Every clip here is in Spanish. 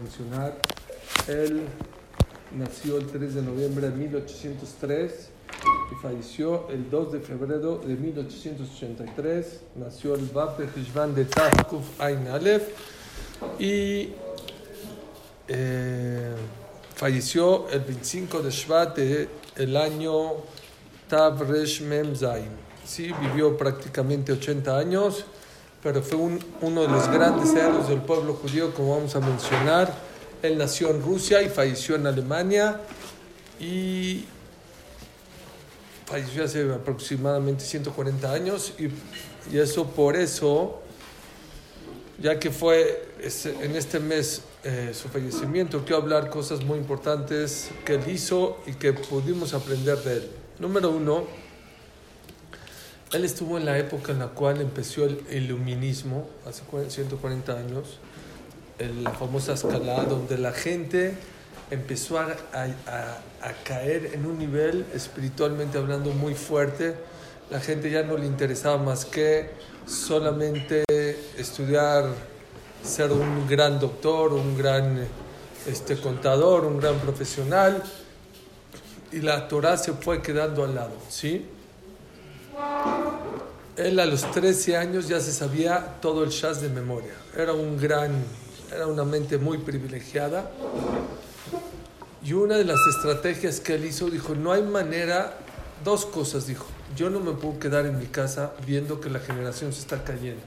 mencionar, él nació el 3 de noviembre de 1803 y falleció el 2 de febrero de 1883. Nació el de Hishvan de Tafkuf Ain y eh, falleció el 25 de Shvat del año Tav Resh Mem Zain. Sí, vivió prácticamente 80 años pero fue un, uno de los grandes héroes del pueblo judío, como vamos a mencionar. Él nació en Rusia y falleció en Alemania y falleció hace aproximadamente 140 años y, y eso por eso, ya que fue en este mes eh, su fallecimiento, quiero hablar cosas muy importantes que él hizo y que pudimos aprender de él. Número uno, él estuvo en la época en la cual empezó el iluminismo, hace 140 años, la famosa escalada, donde la gente empezó a, caer en un nivel espiritualmente hablando muy fuerte. La gente ya no le interesaba más que solamente estudiar, ser un gran doctor, un gran este, contador, un gran profesional. Y la Torah se fue quedando al lado, ¿sí? Él a los 13 años ya se sabía todo el Shas de memoria. Era un gran, era una mente muy privilegiada. Y una de las estrategias que él hizo, dijo, no hay manera, dos cosas, dijo, yo no me puedo quedar en mi casa viendo que la generación se está cayendo.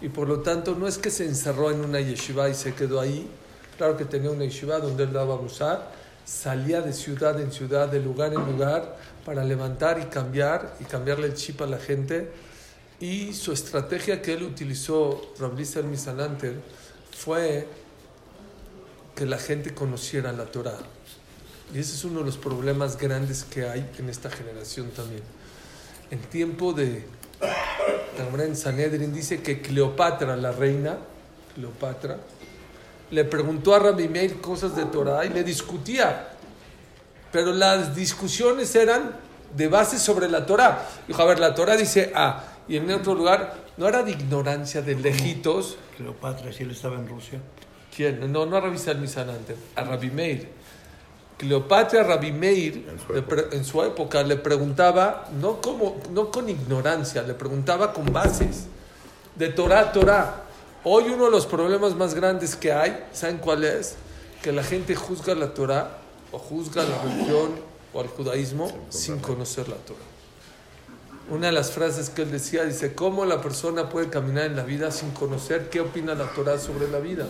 Y por lo tanto, no es que se encerró en una yeshiva y se quedó ahí. Claro que tenía una yeshiva donde él daba a usar. Salía de ciudad en ciudad, de lugar en lugar, para levantar y cambiar y cambiarle el chip a la gente. Y su estrategia que él utilizó, Rablisa el Misananter, fue que la gente conociera la Torah. Y ese es uno de los problemas grandes que hay en esta generación también. En tiempo de en Sanedrin dice que Cleopatra, la reina, Cleopatra, le preguntó a Rabbi Meir cosas de Torah y le discutía pero las discusiones eran de base sobre la Torah. Dijo, a ver, la Torah dice A, y en otro lugar no era de ignorancia de lejitos. Cleopatra, si él estaba en Rusia. ¿Quién? No, no a Rabbi Salmizan antes, a Rabbi Meir. Cleopatra a Rabbi Meir, en su, época. en su época, le preguntaba, no, como, no con ignorancia, le preguntaba con bases, de Torah a Torah. Hoy uno de los problemas más grandes que hay, ¿saben cuál es? Que la gente juzga la Torah o juzga la religión o al judaísmo sin conocer la Torah. Una de las frases que él decía dice, ¿cómo la persona puede caminar en la vida sin conocer qué opina la Torah sobre la vida?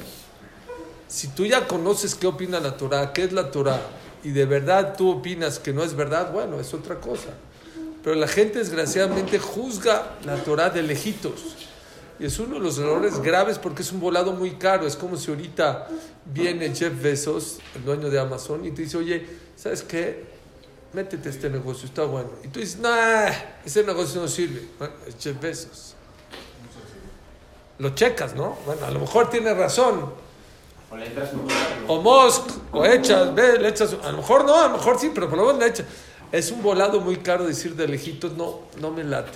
Si tú ya conoces qué opina la Torah, qué es la Torah, y de verdad tú opinas que no es verdad, bueno, es otra cosa. Pero la gente desgraciadamente juzga la Torah de lejitos. Y es uno de los errores graves porque es un volado muy caro. Es como si ahorita viene Jeff Bezos, el dueño de Amazon, y te dice, oye, ¿sabes qué? Métete a este negocio, está bueno. Y tú dices, no, ese negocio no sirve. Bueno, es Jeff Bezos. Lo checas, ¿no? Bueno, a lo mejor tiene razón. O le entras un O Musk, o echas, ve, le echas. A lo mejor no, a lo mejor sí, pero por lo menos le echas. Es un volado muy caro decir de lejitos, no, no me late.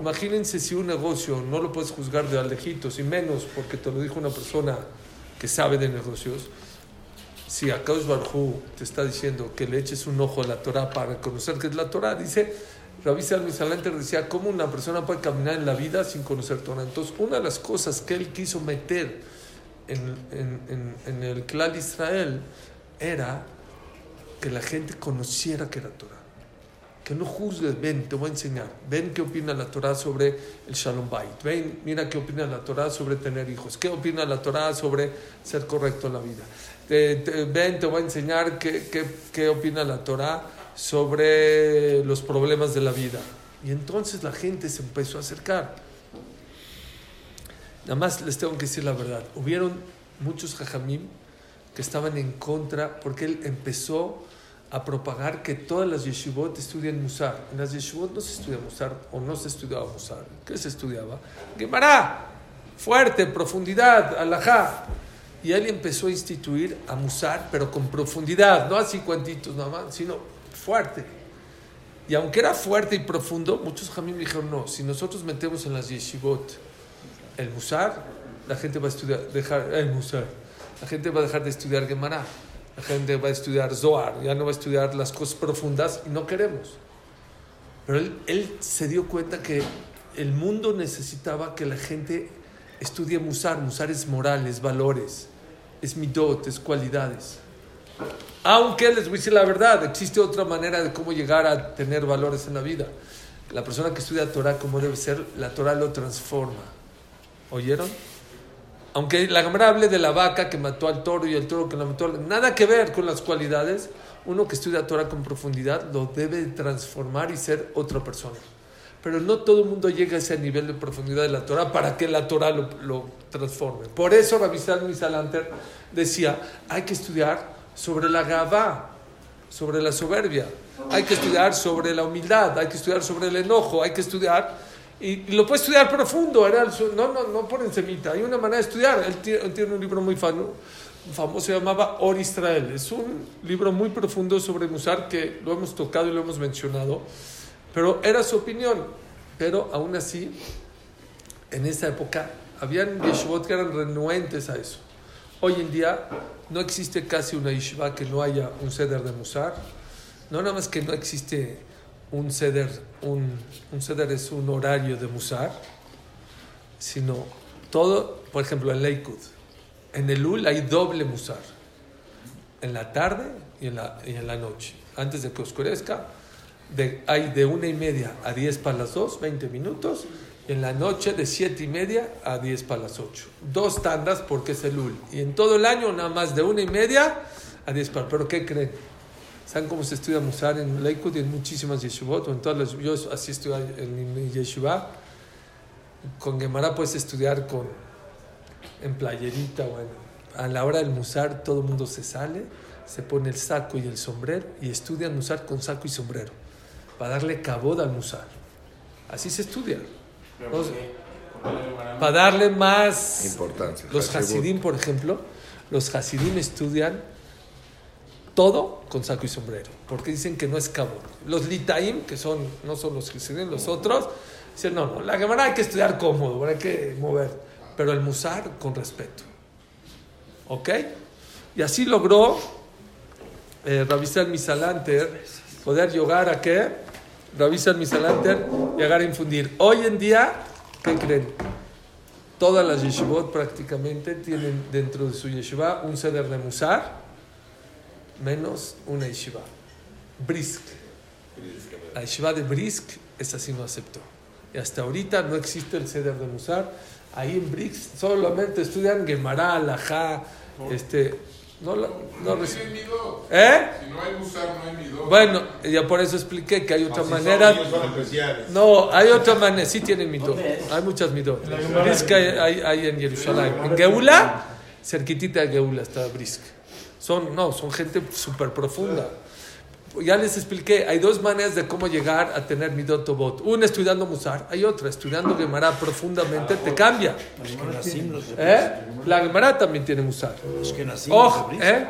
Imagínense si un negocio no lo puedes juzgar de alejitos, y menos porque te lo dijo una persona que sabe de negocios. Si Akaus Barjú te está diciendo que le eches un ojo a la Torah para conocer qué es la Torah, dice Rabbi Salmisalanter decía, ¿cómo una persona puede caminar en la vida sin conocer Torah? Entonces, una de las cosas que él quiso meter en, en el clan Israel era que la gente conociera que era Torah que no juzgues, ven, te voy a enseñar, ven qué opina la Torah sobre el Shalom Bait, ven, mira qué opina la Torah sobre tener hijos, qué opina la Torah sobre ser correcto en la vida, ven, te voy a enseñar qué, qué, qué opina la Torah sobre los problemas de la vida. Y entonces la gente se empezó a acercar. Nada más les tengo que decir la verdad, hubieron muchos jajamim que estaban en contra porque él empezó a propagar que todas las yeshivot estudian Musar. En las yeshivot no se estudia Musar o no se estudiaba Musar. ¿Qué se estudiaba? Gemara, fuerte, profundidad, alajá. Y él empezó a instituir a Musar, pero con profundidad, no así cuantitos nada más, sino fuerte. Y aunque era fuerte y profundo, muchos jamim dijeron, no, si nosotros metemos en las yeshivot el Musar, la gente va a estudiar, dejar el Musar. la gente va a dejar de estudiar Gemara, la gente va a estudiar Zohar, ya no va a estudiar las cosas profundas y no queremos. Pero él, se dio cuenta que el mundo necesitaba que la gente estudie Musar. Musar es morales, valores, es midot, es cualidades. Aunque les voy a decir la verdad, existe otra manera de cómo llegar a tener valores en la vida. La persona que estudia Torah como debe ser, la Torah lo transforma. ¿Oyeron? Aunque la Gemara de la vaca que mató al toro y el toro que la mató, nada que ver con las cualidades, uno que estudia Torah con profundidad lo debe transformar y ser otra persona. Pero no todo el mundo llega a ese nivel de profundidad de la Torah para que la Torah lo, transforme. Por eso Rabbi Salmi Salanter decía, hay que estudiar sobre la gavá, sobre la soberbia, hay que estudiar sobre la humildad, hay que estudiar sobre el enojo, hay que estudiar, y, lo puede estudiar profundo, era el no, no, no por encimita, hay una manera de estudiar. Él tiene, él tiene un libro muy fano- famoso, se llamaba Or Israel, es un libro muy profundo sobre Musar que lo hemos tocado y lo hemos mencionado, pero era su opinión, pero aún así, en esa época, habían yeshivot que eran renuentes a eso. Hoy en día no existe casi una yeshiva que no haya un ceder de Musar. No nada más que no existe un ceder, un, un ceder es un horario de Musar, sino todo, por ejemplo, en Lakewood. En el UL hay doble Musar. En la tarde y en la, y en la noche. Antes de que oscurezca, hay de una y media a 10 para las 2, 20 minutos. Y en la noche de 7 y media a 10 para las 8. Dos tandas porque es el UL. Y en todo el año nada más de una y media a 10 para. ¿Pero qué creen? ¿Saben cómo se estudia Musar en Lakewood y en muchísimas yeshivot? O en todas las, yo así estudié en mi yeshiva. Con Gemara puedes estudiar con, en playerita. Bueno, a la hora del Musar todo el mundo se sale, se pone el saco y el sombrero y estudian Musar con saco y sombrero. Para darle cabod al Musar. Así se estudia. Pero No ¿por sé. qué? ¿Por qué le van a- Para darle más Importancia. los. Hasidim, por ejemplo, los Hasidim estudian todo con saco y sombrero, porque dicen que no es cabo. Los Litaim, que son, no son los Hasidim, los otros, dicen, no, no, la Gemara hay que estudiar cómodo, hay que mover, pero el Musar con respeto. ¿Ok? Y así logró eh, Ravisal Misalanter poder llegar a qué? Ravisal Misalanter llegar a infundir. Hoy en día, ¿qué creen? Todas las yeshivot prácticamente tienen dentro de su yeshiva un ceder de Musar, menos una yeshiva. Brisk. La yeshiva de Brisk, esa sí no aceptó. Y hasta ahorita no existe el ceder de Musar. Ahí en Brisk solamente estudian Gemara, Alajá, este, no, la- no No midot. ¿Eh? Si no hay musar, no hay midot. Bueno, ya por eso expliqué que hay otra Si manera. son, ellos son especiales. No, hay otra manera, sí tienen midot. Hay muchas midot. Brisk hay, hay, hay en Jerusalén. En Geula, cerquitita de Geula está Brisk. Son, no, son gente súper profunda. Ya les expliqué, hay dos maneras de cómo llegar a tener midot tobot. Una estudiando Musar, hay otra estudiando Gemara profundamente, te cambia. ¿Eh? La Gemara también tiene Musar. Bris. ¿eh?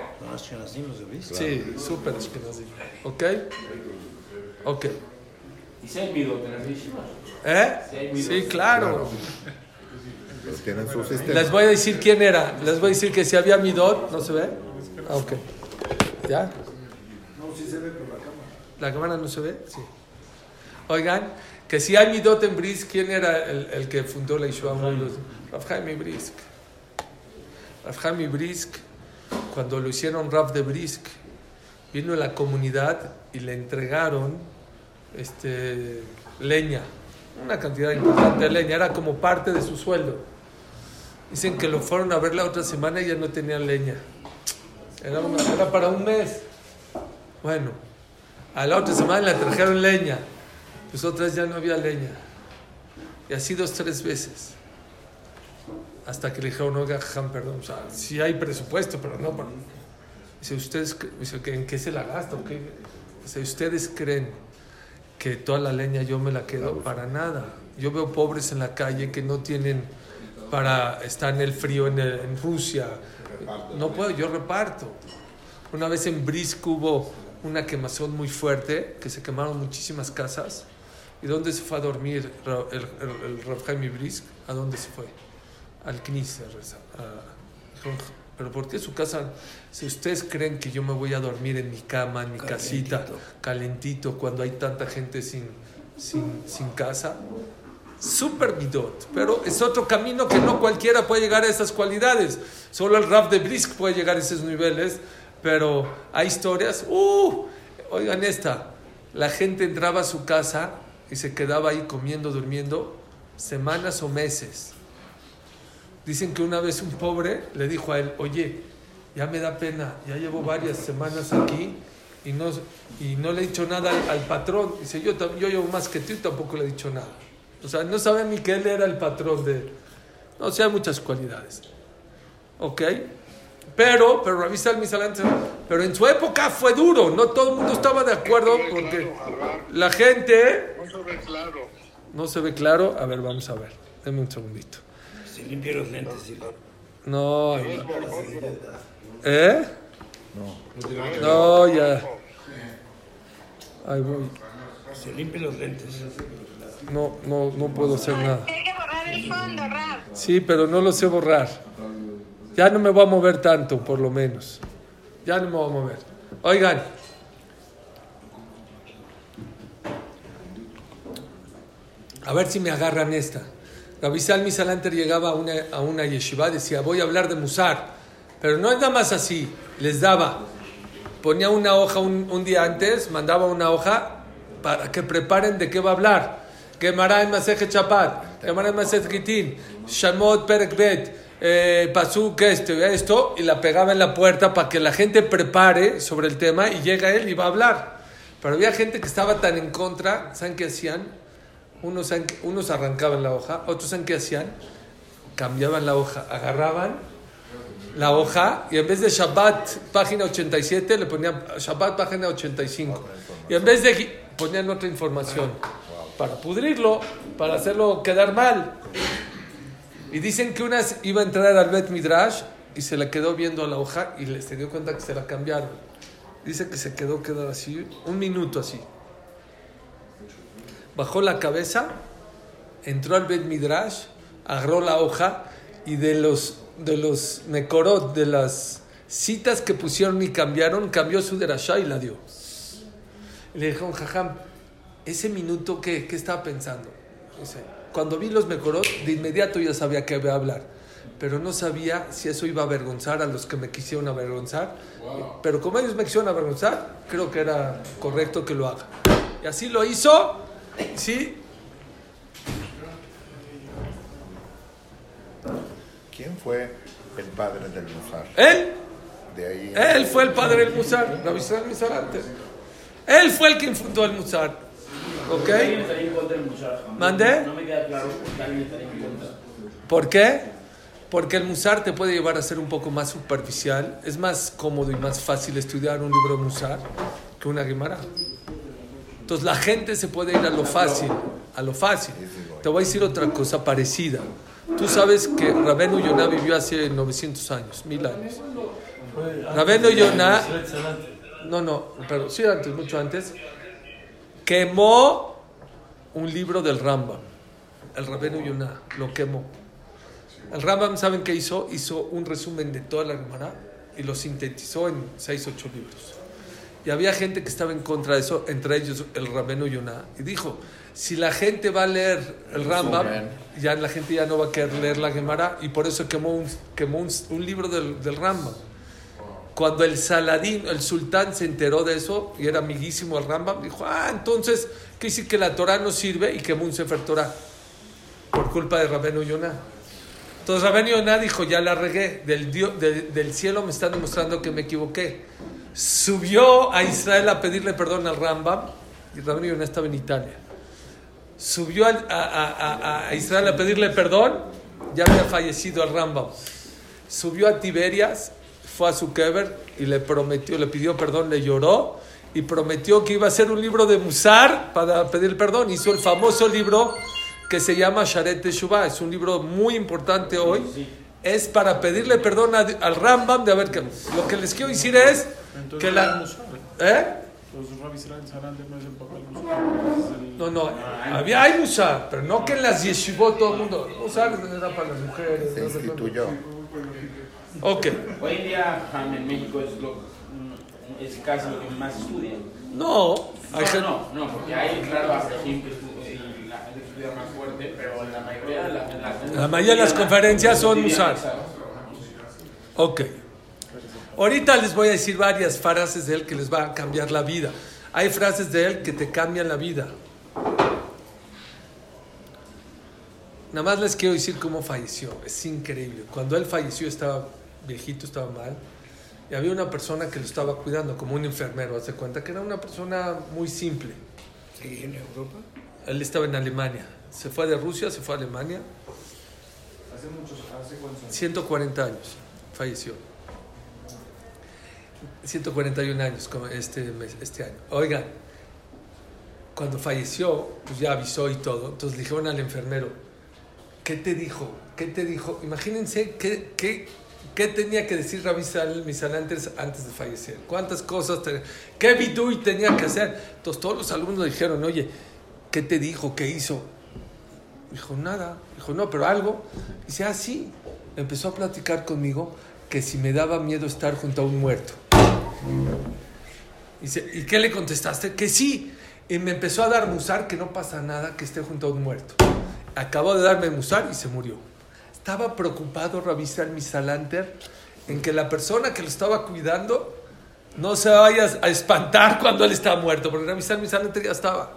Sí, súper. ¿Ok? Ok. ¿Y si hay tener yeshivas? ¿Eh? Sí, midot. Claro. Les voy a decir quién era. Les voy a decir que si había midot, ¿no se ve? Ah, ok. ¿Ya? No, sí se ve por la cámara. ¿La cámara no se ve? Sí. Oigan, que si hay midot en Brisk, ¿quién era el, el que fundó la Yeshua? Rav Jaime Brisk. Rav Jaime Brisk, cuando lo hicieron Rav de Brisk, vino a la comunidad y le entregaron este, leña, una cantidad importante de leña, era como parte de su sueldo. Dicen que lo fueron a ver la otra semana y ya no tenían leña. Era, una- era para un mes. Bueno, a la otra semana le trajeron leña, pues otras ya no había leña. Y así dos, tres veces. Hasta que le dijeron, oiga, Jajam, perdón, o sea, sí hay presupuesto, pero no. para-". Dice, ¿ustedes dice, "¿que ¿en qué se la gasta? o qué?". Dice, ¿ustedes creen que toda la leña yo me la quedo? Para nada. Yo veo pobres en la calle que no tienen para estar en el frío en, el- en Rusia. No puedo, yo reparto. Una vez en Brisk hubo una quemazón muy fuerte, que se quemaron muchísimas casas. ¿Y dónde se fue a dormir el, el, el Rav Jaime Brisk? ¿A dónde se fue? Al Knis. a rezar. A- dijeron, ¿Pero por qué su casa? Si ustedes creen que yo me voy a dormir en mi cama, en mi casita, calentito, cuando hay tanta gente sin, sin, sin casa, super midot. Pero es otro camino que no cualquiera puede llegar a esas cualidades. Solo el Raf de Brisk puede llegar a esos niveles. Pero hay historias. ¡Uh! Oigan esta. La gente entraba a su casa y se quedaba ahí comiendo, durmiendo semanas o meses. Dicen que una vez un pobre le dijo a él, oye, ya me da pena, ya llevo varias semanas aquí y no, y no le he dicho nada al, al patrón. Dice, yo, yo llevo más que tú y tampoco le he dicho nada. O sea, no sabe ni que él era el patrón de... No, o sea, hay muchas cualidades. ¿Ok? Pero, pero Rabbi Salmi Salant- pero en su época fue duro, no todo el mundo estaba de acuerdo porque la gente No se ve claro. no se ve claro. A ver, vamos a ver. Deme un segundito. Se limpia los lentes. sí. No, ¿eh? No, ya. Ahí voy. Se limpia los lentes. No, no, no puedo hacer nada. Hay que borrar el fondo, Rab. Sí, pero no lo sé borrar. Ya no me voy a mover tanto, por lo menos. Ya no me voy a mover. Oigan. A ver si me agarran esta. Rabbi Salmi Salanter llegaba a una, a una yeshiva, decía, voy a hablar de Musar. Pero no es nada más así. Les daba. Ponía una hoja un, un día antes, mandaba una hoja para que preparen de qué va a hablar. Gemara en Masejet Chapat, Gemara en Masejet Gitin, Shamot Perek Bet, eh, Pasuk esto y esto, y la pegaba en la puerta para que la gente prepare sobre el tema y llega él y va a hablar. Pero había gente que estaba tan en contra, ¿saben qué hacían? Unos, unos arrancaban la hoja, otros ¿saben qué hacían? Cambiaban la hoja, agarraban la hoja y en vez de Shabbat página 87 le ponían Shabbat página 85 y en vez de ponían otra información para pudrirlo, para hacerlo quedar mal. Y dicen que una iba a entrar al Bet Midrash y se le quedó viendo la hoja y le- se dio cuenta que se la cambiaron. Dice que se quedó quedar así, un minuto así. Bajó la cabeza, entró al Bet Midrash, agarró la hoja y de los, de los Mekorot, de las citas que pusieron y cambiaron, cambió su derashá y la dio. Le dijeron, jajam, ese minuto, ¿qué, qué estaba pensando? Cuando vi los Mekorot, de inmediato ya sabía que iba a hablar, pero no sabía si eso iba a avergonzar a los que me quisieron avergonzar. Pero como ellos me quisieron avergonzar, creo que era correcto que lo haga. Y así lo hizo, sí, ¿Quién fue el padre del Musar? él De ahí. Él fue el padre del Musar, Israel Misarante. Él fue el que fundó el Musar. ¿Ok? ¿Alguien estaría en contra del Musar? ¿Mande? No me queda claro por qué alguien estaría en contra. ¿Por qué? Porque el Musar te puede llevar a ser un poco más superficial. Es más cómodo y más fácil estudiar un libro de Musar que una Gemara. Entonces la gente se puede ir a lo fácil, a lo fácil. Te voy a decir otra cosa parecida. Tú sabes que Rabenu Yonah vivió hace 900 años, mil años. Rabenu Yonah, no, no, pero sí antes, mucho antes, quemó un libro del Rambam. El Rabenu Yonah lo quemó. El Rambam, ¿saben qué hizo? Hizo un resumen de toda la Gemara y lo sintetizó en 6, 8 libros. Y había gente que estaba en contra de eso, entre ellos el Rabenu Yonah, y dijo, si la gente va a leer el Rambam, ya la gente ya no va a querer leer la Gemara, y por eso quemó un, quemó un, un libro del, del Rambam. Cuando el Saladín, el sultán, se enteró de eso, y era amiguísimo al Rambam, dijo, ah, entonces, ¿qué dice que la Torah no sirve? Y quemó un Sefer Torah, por culpa de Rabenu Yonah. Entonces Rabenu Yonah dijo, ya la regué, del, del cielo me están demostrando que me equivoqué. Subió a Israel a pedirle perdón al Rambam, y Rabenu Yonah estaba en Italia. Subió a, a- a- a Israel a pedirle perdón, ya había fallecido el Rambam. Subió a Tiberias, fue a su kever y le prometió, le pidió perdón, le lloró y prometió que iba a hacer un libro de Musar para pedir perdón. Hizo el famoso libro que se llama Sharet Teshuvah. Es un libro muy importante hoy. Es para pedirle perdón a- al Rambam de haber que Lo que les quiero decir es que la. ¿Eh? No es el papel Musar. No, no, había, hay Musar, pero no que en las yeshivot todo el mundo. Musar era para las mujeres. Se no instituyó. Ok. Hoy en día, en México es, lo, mm, es casi lo que más estudian. No, hay No, no, no, porque hay, claro, gente que estudia más fuerte, pero la mayoría de la, la, La mayoría de las conferencias son. Musar. Ok. Ahorita les voy a decir varias frases de él que les va a cambiar la vida. Hay frases de él que te cambian la vida. Nada más les quiero decir cómo falleció. Es increíble. Cuando él falleció estaba viejito, estaba mal. Y había una persona que lo estaba cuidando, como un enfermero. Hace cuenta que era una persona muy simple. ¿Sigue en Europa? Él estaba en Alemania. Se fue de Rusia, se fue a Alemania. Hace muchos, hace cuántos años. 140 años falleció. 141 años como este, mes- este año. Oigan, cuando falleció, pues ya avisó y todo. Entonces le dijeron al enfermero, ¿qué te dijo? ¿Qué te dijo? Imagínense qué, qué, qué tenía que decir Rabbi Sal- Misal antes, antes de fallecer. ¿Cuántas cosas? te- ¿Qué vidui tenía que hacer? Entonces todos los alumnos dijeron, oye, ¿qué te dijo? ¿Qué hizo? Dijo, nada. Dijo, no, pero algo. Dice, ah, sí. Empezó a platicar conmigo que si me daba miedo estar junto a un muerto. ¿y qué le contestaste? Que sí. Y me empezó a dar musar que no pasa nada que esté junto a un muerto. Acabó de darme musar y se murió. Estaba preocupado Rabisal Misalanter en que la persona que lo estaba cuidando no se vaya a espantar cuando él estaba muerto, porque Rabisal Misalanter ya estaba.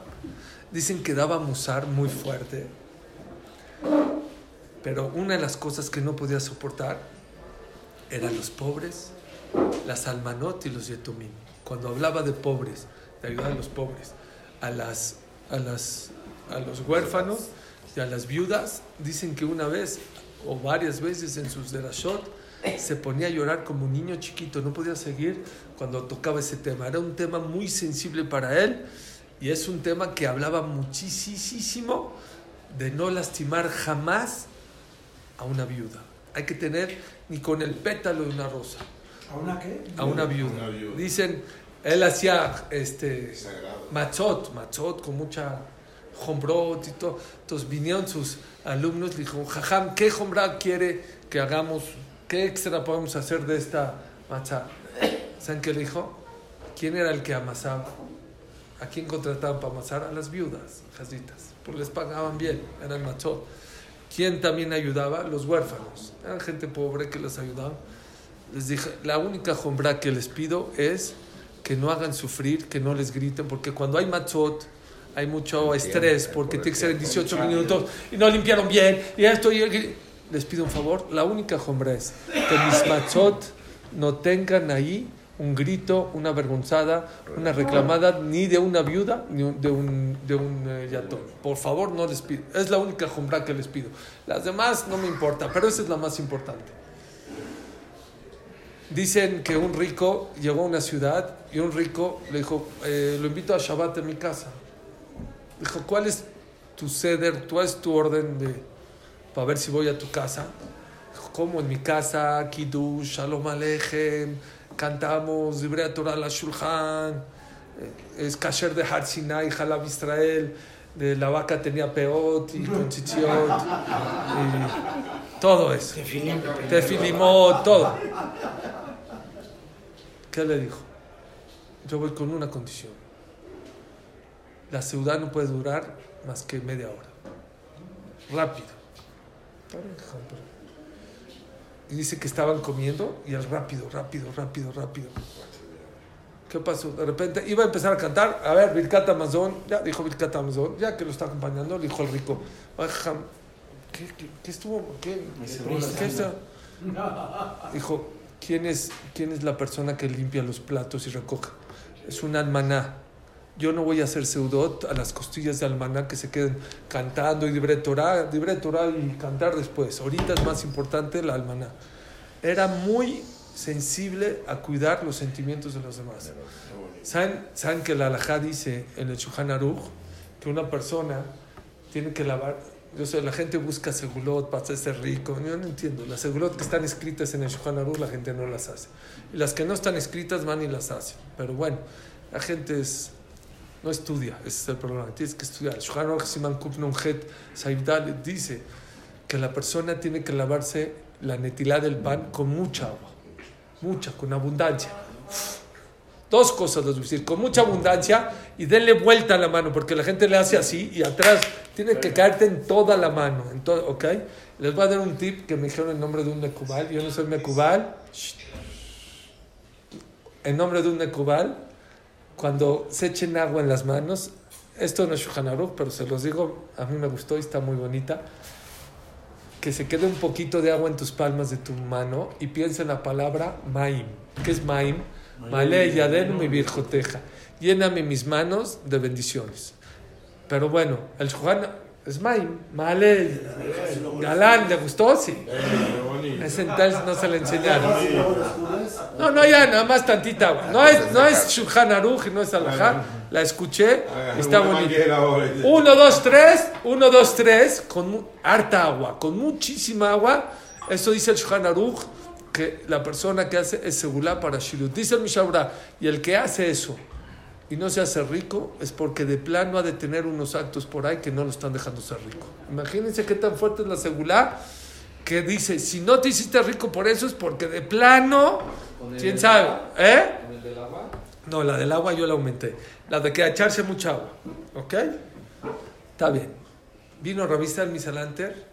Dicen que daba musar muy fuerte. Pero una de las cosas que no podía soportar eran los pobres, las almanot y los yetumim. Cuando hablaba de pobres, de ayudar a los pobres, a, las, a, las, a los huérfanos y a las viudas, dicen que una vez o varias veces en sus derashot se ponía a llorar como un niño chiquito, no podía seguir cuando tocaba ese tema. Era un tema muy sensible para él y es un tema que hablaba muchísimo de no lastimar jamás a una viuda. Hay que tener ni con el pétalo de una rosa ¿A una qué? a una viuda. Dicen, él hacía este machot, machot con mucha hombrot y todo. Entonces vinieron sus alumnos y dijo, jajam, ¿qué hombra quiere que hagamos? ¿Qué extra podemos hacer de esta macha? ¿Saben qué le dijo? ¿Quién era el que amasaba? ¿A quién contrataban para amasar? A las viudas, jazitas, porque les pagaban bien, eran machot. ¿Quién también ayudaba? Los huérfanos. Eran gente pobre que les ayudaba. Les dije, la única jombra que les pido es que no hagan sufrir, que no les griten, porque cuando hay matzot hay mucho estrés, porque tiene que ser en 18 minutos y no limpiaron bien, y esto y Les pido un favor, la única jombra es que mis matzot no tengan ahí un grito, una avergonzada, una reclamada, ni de una viuda, ni de un, de un eh, yatón. Por favor, no les pido. Es la única jombra que les pido. Las demás no me importa, pero esa es la más importante. Dicen que un rico llegó a una ciudad y un rico le dijo, eh, lo invito a Shabbat en mi casa. Dijo, ¿cuál es tu ceder? ¿Cuál es tu orden de, para ver si voy a tu casa? Dijo, ¿cómo? En mi casa, Kiddush, Shalom Aleichem, cantamos, Divrei Torah la Shulchan, eh, es kasher de Har Sinai, Halab Israel, de la vaca tenía peot y con chichiot, y todo eso. Tefilín. Tefilimot, todo. ¿Qué le dijo? Yo voy con una condición. La ciudad no puede durar más que media hora. Rápido. Y dice que estaban comiendo y el rápido, rápido, rápido, rápido. ¿Qué pasó? De repente iba a empezar a cantar. A ver, Birkat Amazon. Ya dijo Birkat Amazon. Ya que lo está acompañando, le dijo el rico. "Ay, jam, ¿Qué, qué, qué estuvo? ¿Qué, ¿Qué está? Dijo, ¿quién es, ¿quién es la persona que limpia los platos y recoge? Es un almaná. Yo no voy a hacer seudot a las costillas de almaná que se queden cantando y libre Torah, y cantar después. Ahorita es más importante la almaná. Era muy sensible a cuidar los sentimientos de los demás. ¿Saben, ¿Saben que la halajá dice en el Shulchan Aruch que una persona tiene que lavar? Yo sé, la gente busca segulot para hacerse rico. Yo no entiendo. Las segulot que están escritas en el Shulchan Aruch la gente no las hace. Y las que no están escritas van y las hacen. Pero bueno, la gente es, no estudia. Ese es el problema. Tienes que estudiar. Shulchan Siman dice que la persona tiene que lavarse la netilá del pan con mucha agua, mucha, con abundancia. Dos cosas les a decir, con mucha abundancia y denle vuelta a la mano, porque la gente le hace así y atrás tiene que caerte en toda la mano, en ¿ok? Les voy a dar un tip que me dijeron en nombre de un mecubal, yo no soy mecubal, en nombre de un mecubal, cuando se echen agua en las manos, esto no es Shulchan pero se los digo, a mí me gustó y está muy bonita, que se quede un poquito de agua en tus palmas de tu mano y piensa en la palabra Maim. ¿Qué es Maim? Male Yadenu mi virjoteja. Lléname mis manos de bendiciones. Pero bueno, el Shulchan es Maim. Male. Galán, ¿le gustó? Sí. Ese entonces no se le enseñaron. No, no, ya, nada más tantita agua. No es, no es Shulchan Aruch y no es Alajá. La escuché, está bonita. Uno, dos, tres, uno, dos, tres, con harta agua, con muchísima agua. Eso dice el Shulchan Aruch, que la persona que hace es segulá para Shirut. Dice el Mishabra, y el que hace eso y no se hace rico es porque de plano ha de tener unos actos por ahí que no lo están dejando ser rico. Imagínense qué tan fuerte es la segulá que dice, si no te hiciste rico por eso es porque de plano, quién sabe, ¿eh? No, la del agua yo la aumenté. La de que echarse mucha agua. ¿Ok? Está bien. Vino Rabista el Misalanter,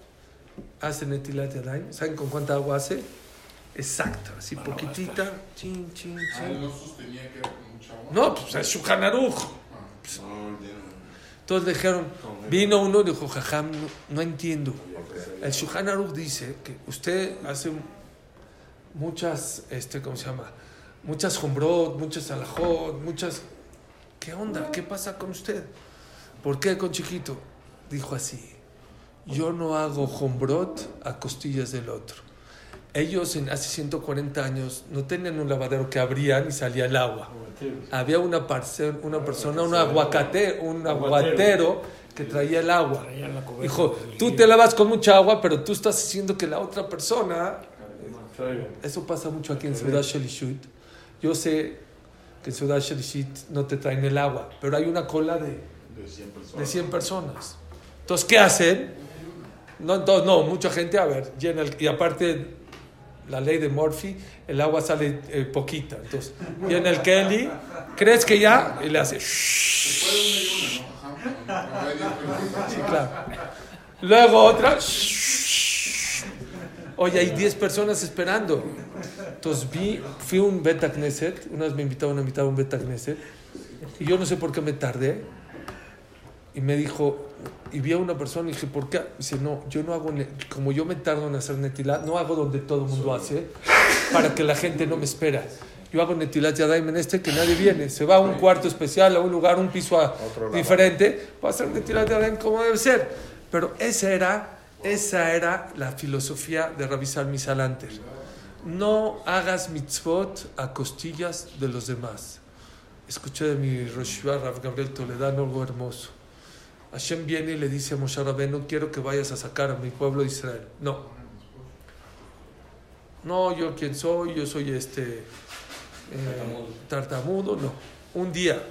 hace Netilat Yadayim. ¿Saben con cuánta agua hace? Exacta, así poquitita. Chin, chin, chin. no sostenía que No, pues es Shulchan Aruch. Entonces dijeron, vino uno y dijo, jajam, no, no entiendo. El Shulchan Aruch dice que usted hace muchas, este, ¿cómo se llama? Muchas hombrot, muchas alajot, muchas... ¿Qué onda? ¿Qué pasa con usted? ¿Por qué con chiquito? Dijo así, yo no hago hombrot a costillas del otro. Ellos en, hace 140 años no tenían un lavadero que abrían y salía el agua. Había una, parce- una persona, un aguacate, un aguatero que traía el agua. Dijo, tú te lavas con mucha agua, pero tú estás haciendo que la otra persona... Eso pasa mucho aquí en Ciudad Shelishut. Yo sé que en Ciudad Shelishut no te traen el agua, pero hay una cola de, de 100 personas. Entonces, ¿qué hacen? No, entonces, no, mucha gente, a ver, llena el- y aparte la ley de Murphy, el agua sale eh, poquita. Entonces, llena el Kelly, ¿crees que ya? Y le hace... Sí, claro. Luego otra. Oye, hay 10 personas esperando. Entonces vi, fui a un Beta Knesset, una vez me invitaron a invitar a un Beta Knesset, y yo no sé por qué me tardé, y me dijo, y vi a una persona y dije, ¿por qué? Dice, no, yo no hago, como yo me tardo en hacer netilat, no hago donde todo el mundo hace, para que la gente no me espera. Yo hago netilat yadayim en este que nadie viene, se va a un cuarto especial, a un lugar, un piso a- diferente, va a hacer netilat yadayim como debe ser. Pero esa era, esa era la filosofía de Rabbi Salmi Salanter. No hagas mitzvot a costillas de los demás. Escuché de mi Rosh Rav Gabriel Toledano algo hermoso. Hashem viene y le dice a Moshe Rabbeinu, quiero que vayas a sacar a mi pueblo de Israel. No. No, yo quién soy, yo soy este eh, tartamudo, no. Un día,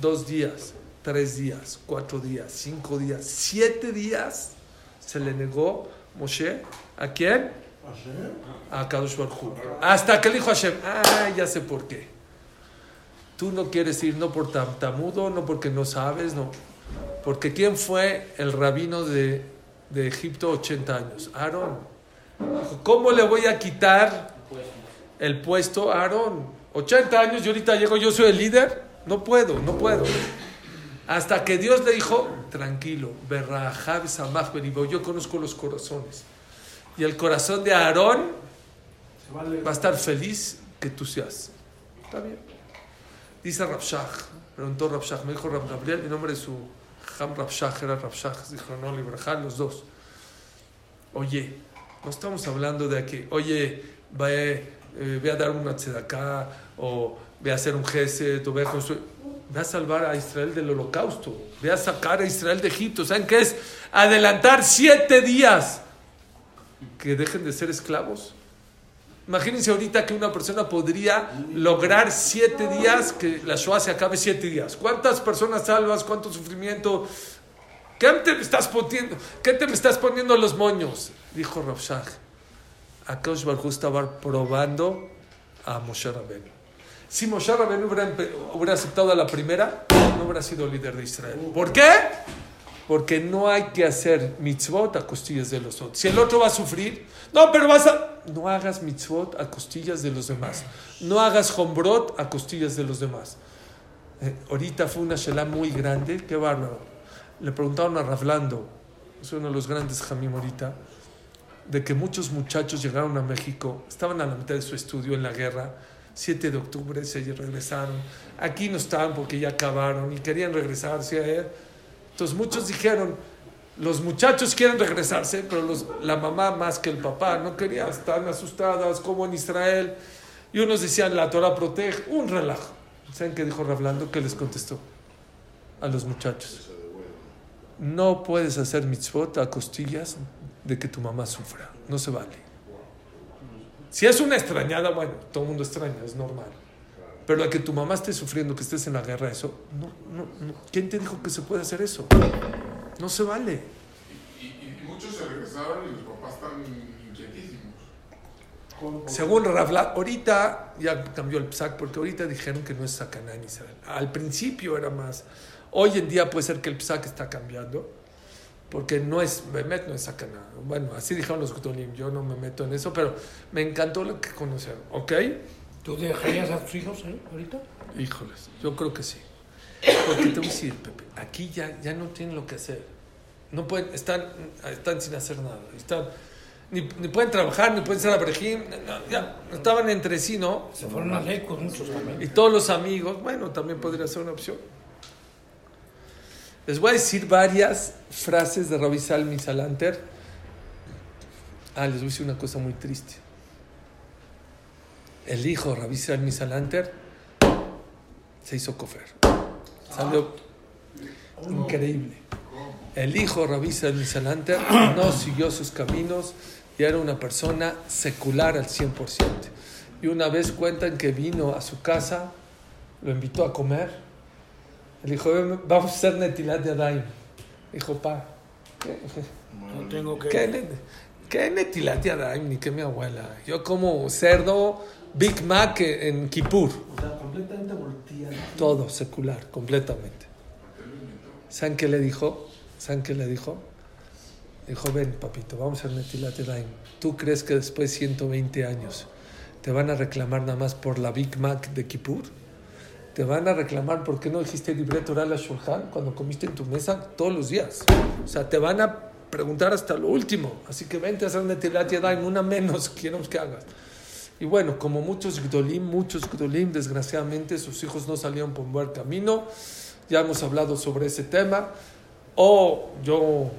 dos días, tres días, cuatro días, cinco días, siete días se le negó Moshe. ¿A quién? A Kadosh Baruj Hu. Hasta que le dijo Hashem, ah, ya sé por qué. Tú no quieres ir no por tartamudo, no porque no sabes, no. Porque ¿quién fue el rabino de, de Egipto 80 años? Aarón. ¿Cómo le voy a quitar el puesto a Aarón? 80 años y ahorita llego, yo soy el líder. No puedo, no puedo. Hasta que Dios le dijo, tranquilo, yo conozco los corazones. Y el corazón de Aarón va a estar feliz que tú seas. Está bien. Dice Rabshach, preguntó Rabshach, me dijo Rab Gabriel, mi nombre es su Ham Rabshach, era dijo no, Librajal, los dos. Oye, no estamos hablando de que, oye, ve, eh, a dar una tzedaká, o ve a hacer un gesed, o ve a construir. Ve a salvar a Israel del holocausto, ve a sacar a Israel de Egipto. ¿Saben qué es? Adelantar siete días que dejen de ser esclavos. Imagínense ahorita que una persona podría lograr siete días, que la Shoah se acabe siete días. ¿Cuántas personas salvas? ¿Cuánto sufrimiento? ¿Qué te me estás poniendo? ¿Qué te me estás poniendo los moños? Dijo Rabshah. Akadosh Baruj Hu estaba probando a Moshe Rabbeinu. Si Moshe empe- hubiera aceptado a la primera, no hubiera sido líder de Israel. ¿Por qué? Porque no hay que hacer mitzvot a costillas de los otros. Si el otro va a sufrir, no, pero vas a... No hagas mitzvot a costillas de los demás. No hagas hombrot a costillas de los demás. Eh, ahorita fue una shelá muy grande, qué bárbaro. Le preguntaron a Ravlando, es uno de los grandes jamim ahorita, de que muchos muchachos llegaron a México, estaban a la mitad de su estudio en la guerra, 7 de octubre se regresaron, aquí no estaban porque ya acabaron y querían regresarse a él. Entonces muchos dijeron, los muchachos quieren regresarse, pero la mamá más que el papá no quería, están asustadas como en Israel. Y unos decían, la Torah protege, un relajo. ¿Saben qué dijo Ravlando? ¿Qué les contestó a los muchachos? No puedes hacer mitzvot a costillas de que tu mamá sufra. No se vale. Si es una extrañada, bueno, todo el mundo extraña, es normal. Pero a que tu mamá esté sufriendo, que estés en la guerra, eso, no, no, no. ¿Quién te dijo que se puede hacer eso? No se vale. Y, y- y muchos se regresaron y los papás están inquietísimos. Según Ravla, ahorita ya cambió el PSAC porque ahorita dijeron que no es Sacaná en Israel. Al principio era más. Hoy en día puede ser que el PSAC está cambiando porque no es, Bemet no es Sacaná. Bueno, así dijeron los Gdolim, yo no me meto en eso, pero me encantó lo que conocieron, ¿ok? ¿Tú dejarías a tus hijos ahí ahorita? Híjoles, yo creo que sí. Porque te voy a decir, Pepe, aquí ya, ya no tienen lo que hacer. No pueden, están, están sin hacer nada. Están, ni, ni pueden trabajar, ni pueden ser abrejim. no, ya estaban entre sí, ¿no? Se fueron a Lecos muchos también. Y todos los amigos, bueno, también podría ser una opción. Les voy a decir varias frases de Rabbi Salmi Salanter. Ah, les voy a decir una cosa muy triste. El hijo de Rabbi Salmi Salanter se hizo cofer. Salió increíble. El hijo de Rabbi Salmi Salanter no siguió sus caminos y era una persona secular al 100%. Y una vez cuentan que vino a su casa, lo invitó a comer. Le dijo, "Ven, vamos a hacer netilat de Adaim. Dijo, pa, ¿qué, No tengo que... qué, qué netilat de Adaim? Ni que mi abuela. Yo como cerdo, Big Mac en Kippur. O sea, completamente volteado. Todo secular, completamente. ¿Saben qué le dijo? ¿Saben qué le dijo? Dijo, ven, papito, vamos a Netilat. ¿Tú crees que después de 120 años te van a reclamar nada más por la Big Mac de Kippur? Te van a reclamar por qué no dijiste libreto oral a Shulchan cuando comiste en tu mesa todos los días. O sea, te van a preguntar hasta lo último. Así que vente a hacer Netilat Yadayim, una menos queremos que hagas. Y bueno, como muchos Gdolim, muchos Gdolim, desgraciadamente sus hijos no salieron por buen camino. Ya hemos hablado sobre ese tema. O yo,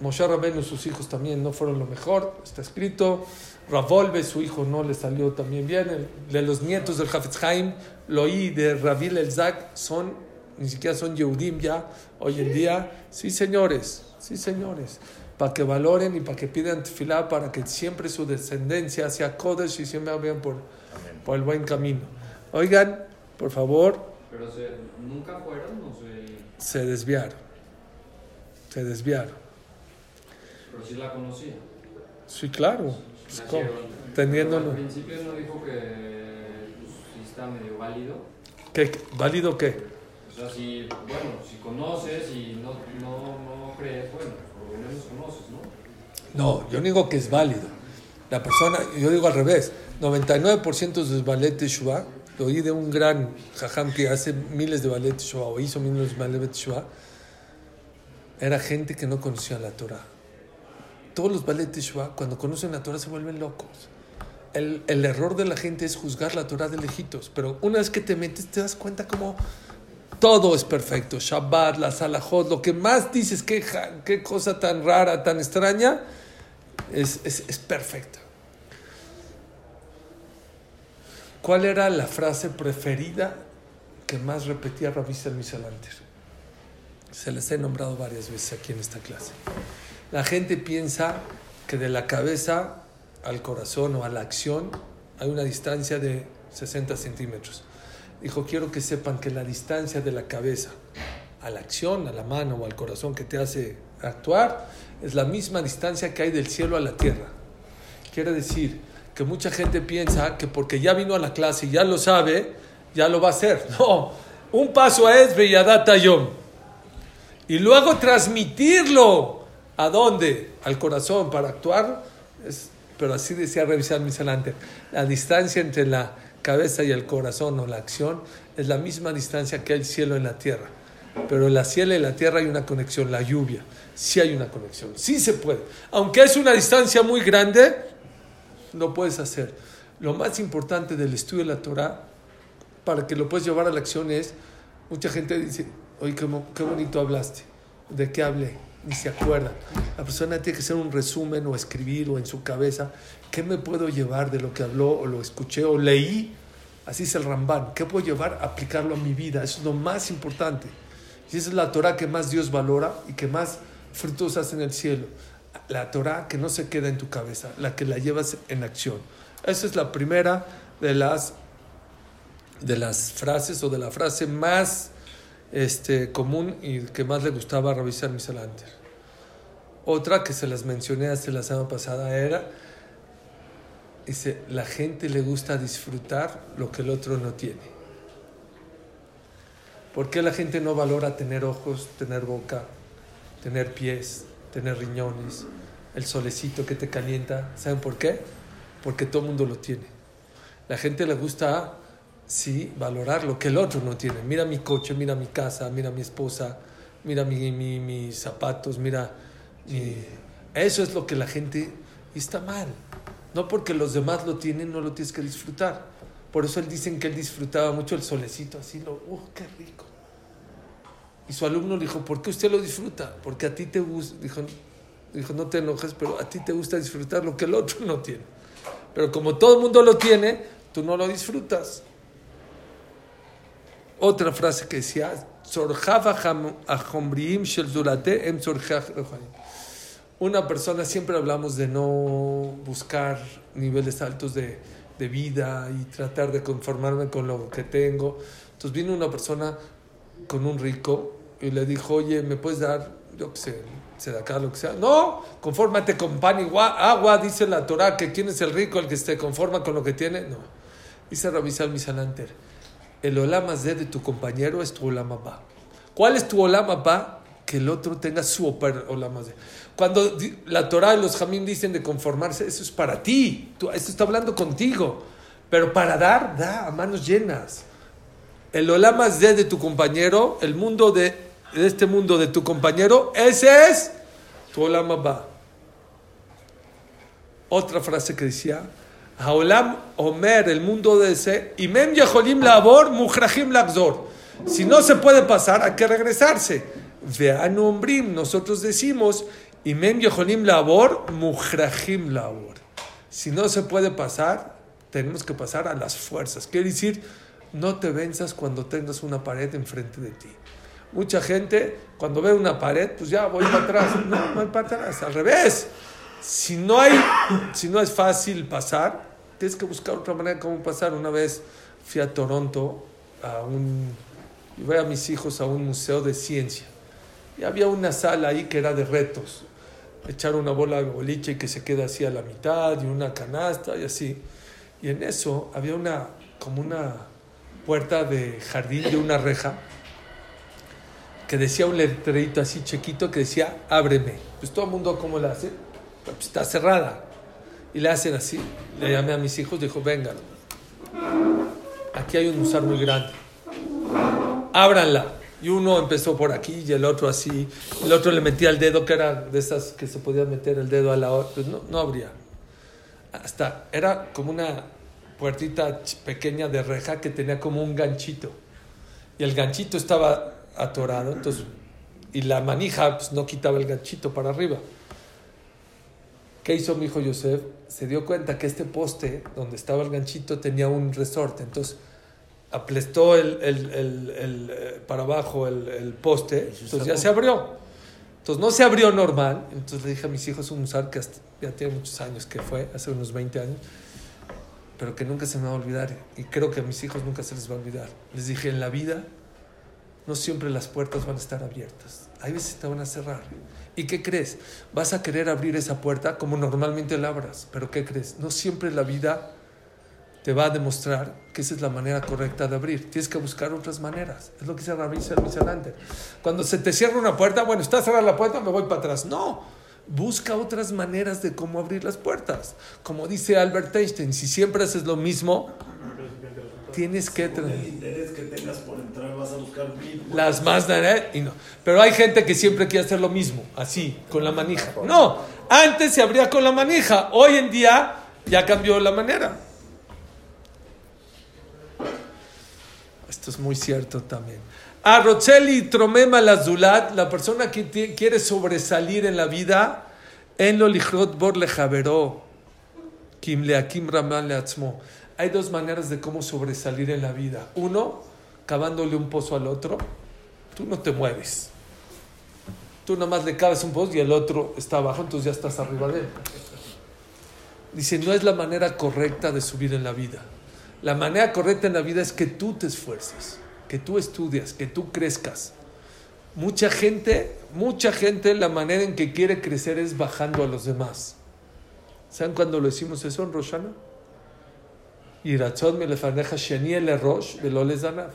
Moshe Rabbeinu, sus hijos también no fueron lo mejor, está escrito. Ravolve, su hijo, no le salió también bien. El- de los nietos del Hafetz Haim, Loí de Rabil Elzak, son, ni siquiera son Yehudim ya, hoy en día. Sí, señores, sí, señores. Para que valoren y para que pidan tefilá, para que siempre su descendencia sea Kodesh y siempre vayan por, por el buen camino. Oigan, por favor, Pero se, nunca fueron, no sé. se desviaron. Se desviaron. Pero sí la conocía. Sí, claro. Pues. Teniéndolo. Al principio no dijo que pues, está medio válido. ¿Qué? ¿Válido qué? O sea, si, bueno, si conoces y no, no, no crees, bueno, ¿no? Yo digo que es válido. La persona, yo digo al revés. 99% de los ballet de Shua, lo oí de un gran jajam que hace miles de ballet de Shua, o hizo miles de ballet de Shua, era gente que no conocía la Torah. Todos los ballet de Shua, cuando conocen la Torah, se vuelven locos. El, el error de la gente es juzgar la Torah de lejitos, pero una vez que te metes, te das cuenta como todo es perfecto. Shabbat, la Salahot, lo que más dices, qué, cosa tan rara, tan extraña, es, es, perfecto. ¿Cuál era la frase preferida que más repetía Rabbi Salmi Salanter? Se les he nombrado varias veces aquí en esta clase. La gente piensa que de la cabeza al corazón o a la acción hay una distancia de 60 centímetros. Dijo, quiero que sepan que la distancia de la cabeza a la acción, a la mano o al corazón que te hace actuar, es la misma distancia que hay del cielo a la tierra. Quiere decir que mucha gente piensa que porque ya vino a la clase y ya lo sabe, ya lo va a hacer. No, un paso es Belladata Yom. Y luego transmitirlo a dónde? Al corazón para actuar. Es, pero así decía revisar mis adelante. La distancia entre la cabeza y el corazón o la acción es la misma distancia que el cielo en la tierra. Pero en la cielo y la tierra hay una conexión, la lluvia. Sí hay una conexión, sí se puede. Aunque es una distancia muy grande, lo puedes hacer. Lo más importante del estudio de la Torah, para que lo puedas llevar a la acción, es, mucha gente dice, oye, qué, qué bonito hablaste. ¿De qué hablé? Ni se acuerda. La persona tiene que hacer un resumen o escribir o en su cabeza, ¿qué me puedo llevar de lo que habló o lo escuché o leí? Así es el Ramban. ¿Qué puedo llevar? Aplicarlo a mi vida. Eso es lo más importante. Y esa es la Torah que más Dios valora y que más frutos hace en el cielo. La Torah que no se queda en tu cabeza, la que la llevas en acción. Esa es la primera de las, de las frases o de la frase más este, común y que más le gustaba a Rabbi Misalanter. Otra que se las mencioné hace la semana pasada era, dice, la gente le gusta disfrutar lo que el otro no tiene. ¿Por qué la gente no valora tener ojos, tener boca, tener pies, tener riñones, el solecito que te calienta? ¿Saben por qué? Porque todo el mundo lo tiene. La gente le gusta, sí, valorar lo que el otro no tiene. Mira mi coche, mira mi casa, mira mi esposa, mira mi, mi- mis zapatos, mira... mi- Eso es lo que la gente... Y está mal. No porque los demás lo tienen, no lo tienes que disfrutar. Por eso él dicen que él disfrutaba mucho el solecito, así lo, ¡uh, qué rico! Y su alumno le dijo, ¿por qué usted lo disfruta? Porque a ti te gusta, dijo, dijo, no te enojes, pero a ti te gusta disfrutar lo que el otro no tiene. Pero como todo el mundo lo tiene, tú no lo disfrutas. Otra frase que decía, "Tzorjava ham- ahomriim shel zulate em tzorjach rohanim". Una persona, siempre hablamos de no buscar niveles altos de, de vida y tratar de conformarme con lo que tengo. Entonces vino una persona con un rico y le dijo, oye, ¿me puedes dar, yo qué sé, se acá lo que sea? No, confórmate con pan y gua- agua, dice la Torah, que quién es el rico, el que se conforma con lo que tiene. No, dice Rabbi Salmi Salanter, el olam hazé de tu compañero es tu olam abba. ¿Cuál es tu olam abba? Que el otro tenga su oper- olam hazé. Cuando la Torah y los jamín dicen de conformarse, eso es para ti. Tú, esto está hablando contigo. Pero para dar, da a manos llenas. El olam hazé de tu compañero, el mundo de, de este mundo de tu compañero, ese es tu olam abba. Otra frase que decía, Haolam Omer, el mundo de ese, Imem Yeholim Labor, Muhrajim Lagzor. Si no se puede pasar, hay que regresarse. Veanu Ombrim, nosotros decimos, Imem Yeholim Labor, Muhrajim Labor. Si no se puede pasar, tenemos que pasar a las fuerzas. Quiere decir, no te venzas cuando tengas una pared enfrente de ti. Mucha gente, cuando ve una pared, pues ya voy para atrás. No, hay para atrás, al revés. Si no, hay, si no es fácil pasar, tienes que buscar otra manera de cómo pasar. Una vez fui a Toronto a un, llevé a mis hijos a un museo de ciencia y había una sala ahí que era de retos. Echar una bola de boliche y que se queda así a la mitad y una canasta y así. Y en eso había una, como una puerta de jardín de una reja que decía un letrerito así chiquito que decía, ábreme. Pues todo el mundo, ¿cómo la hace? Pues está cerrada. Y le hacen así. Le llamé a mis hijos, dijo, vengan. Aquí hay un musar muy grande. Ábranla. Y uno empezó por aquí y el otro así. El otro le metía el dedo, que era de esas que se podía meter el dedo a la otra. Pues no, no abría. Hasta era como una puertita pequeña de reja que tenía como un ganchito. Y el ganchito estaba atorado. Entonces, y la manija pues, no quitaba el ganchito para arriba. ¿Qué hizo mi hijo Yosef? Se dio cuenta que este poste donde estaba el ganchito tenía un resorte. Entonces aplastó el, el- el- el, eh, para abajo el, el poste. Entonces ya se abrió. Entonces no se abrió normal. Entonces le dije a mis hijos un musar que hasta- ya tiene muchos años que fue, hace unos 20 años, pero que nunca se me va a olvidar. Y creo que a mis hijos nunca se les va a olvidar. Les dije, en la vida no siempre las puertas van a estar abiertas. Hay veces te van a cerrar. ¿Y qué crees? Vas a querer abrir esa puerta como normalmente la abras. Pero ¿qué crees? No siempre la vida te va a demostrar que esa es la manera correcta de abrir. Tienes que buscar otras maneras. Es lo que dice Rabbi Misalante. Cuando se te cierra una puerta, bueno, está cerrada la puerta, me voy para atrás. No. Busca otras maneras de cómo abrir las puertas. Como dice Albert Einstein, si siempre haces lo mismo, tienes que... El interés que tengas por entrar vas a buscar mil Las más... ¿eh? Y no. Pero hay gente que siempre quiere hacer lo mismo, así, con la manija. No, antes se abría con la manija. Hoy en día ya cambió la manera. Esto es muy cierto también. A Rocheli Tromema Lazulat, la persona que quiere sobresalir en la vida, en lo lichrot bor lejaveró, kim leakim ramal leatzmo. Hay dos maneras de cómo sobresalir en la vida. Uno, cavándole un pozo al otro. Tú no te mueves. Tú nada más le cabas un pozo y el otro está abajo, entonces ya estás arriba de él. Dice, no es la manera correcta de subir en la vida. La manera correcta en la vida es que tú te esfuerces, que tú estudias, que tú crezcas. Mucha gente, mucha gente, la manera en que quiere crecer es bajando a los demás. ¿Saben cuándo lo decimos eso en Roshana? Iratzot melefaneja sheni el rosh velo les danav.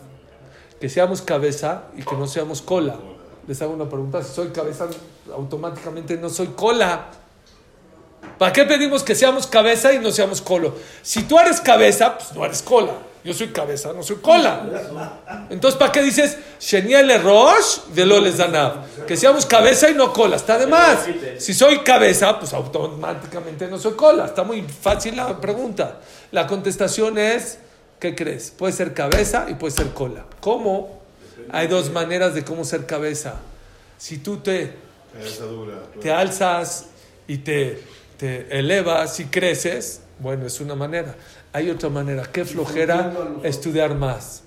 Que seamos cabeza y que no seamos cola. Les hago una pregunta, si soy cabeza, automáticamente no soy cola. ¿Para qué pedimos que seamos cabeza y no seamos colo? Si tú eres cabeza, pues no eres cola. Yo soy cabeza, no soy cola. Entonces, ¿para qué dices Sheniel Rosh de Loles Danav? Que seamos cabeza y no cola. Está de más. Si soy cabeza, pues automáticamente no soy cola. Está muy fácil la pregunta. La contestación es: ¿qué crees? Puede ser cabeza y puede ser cola. ¿Cómo? Hay dos maneras de cómo ser cabeza. Si tú te te alzas y te, te elevas y creces, bueno, es una manera. Hay otra manera. Qué flojera estudiar más.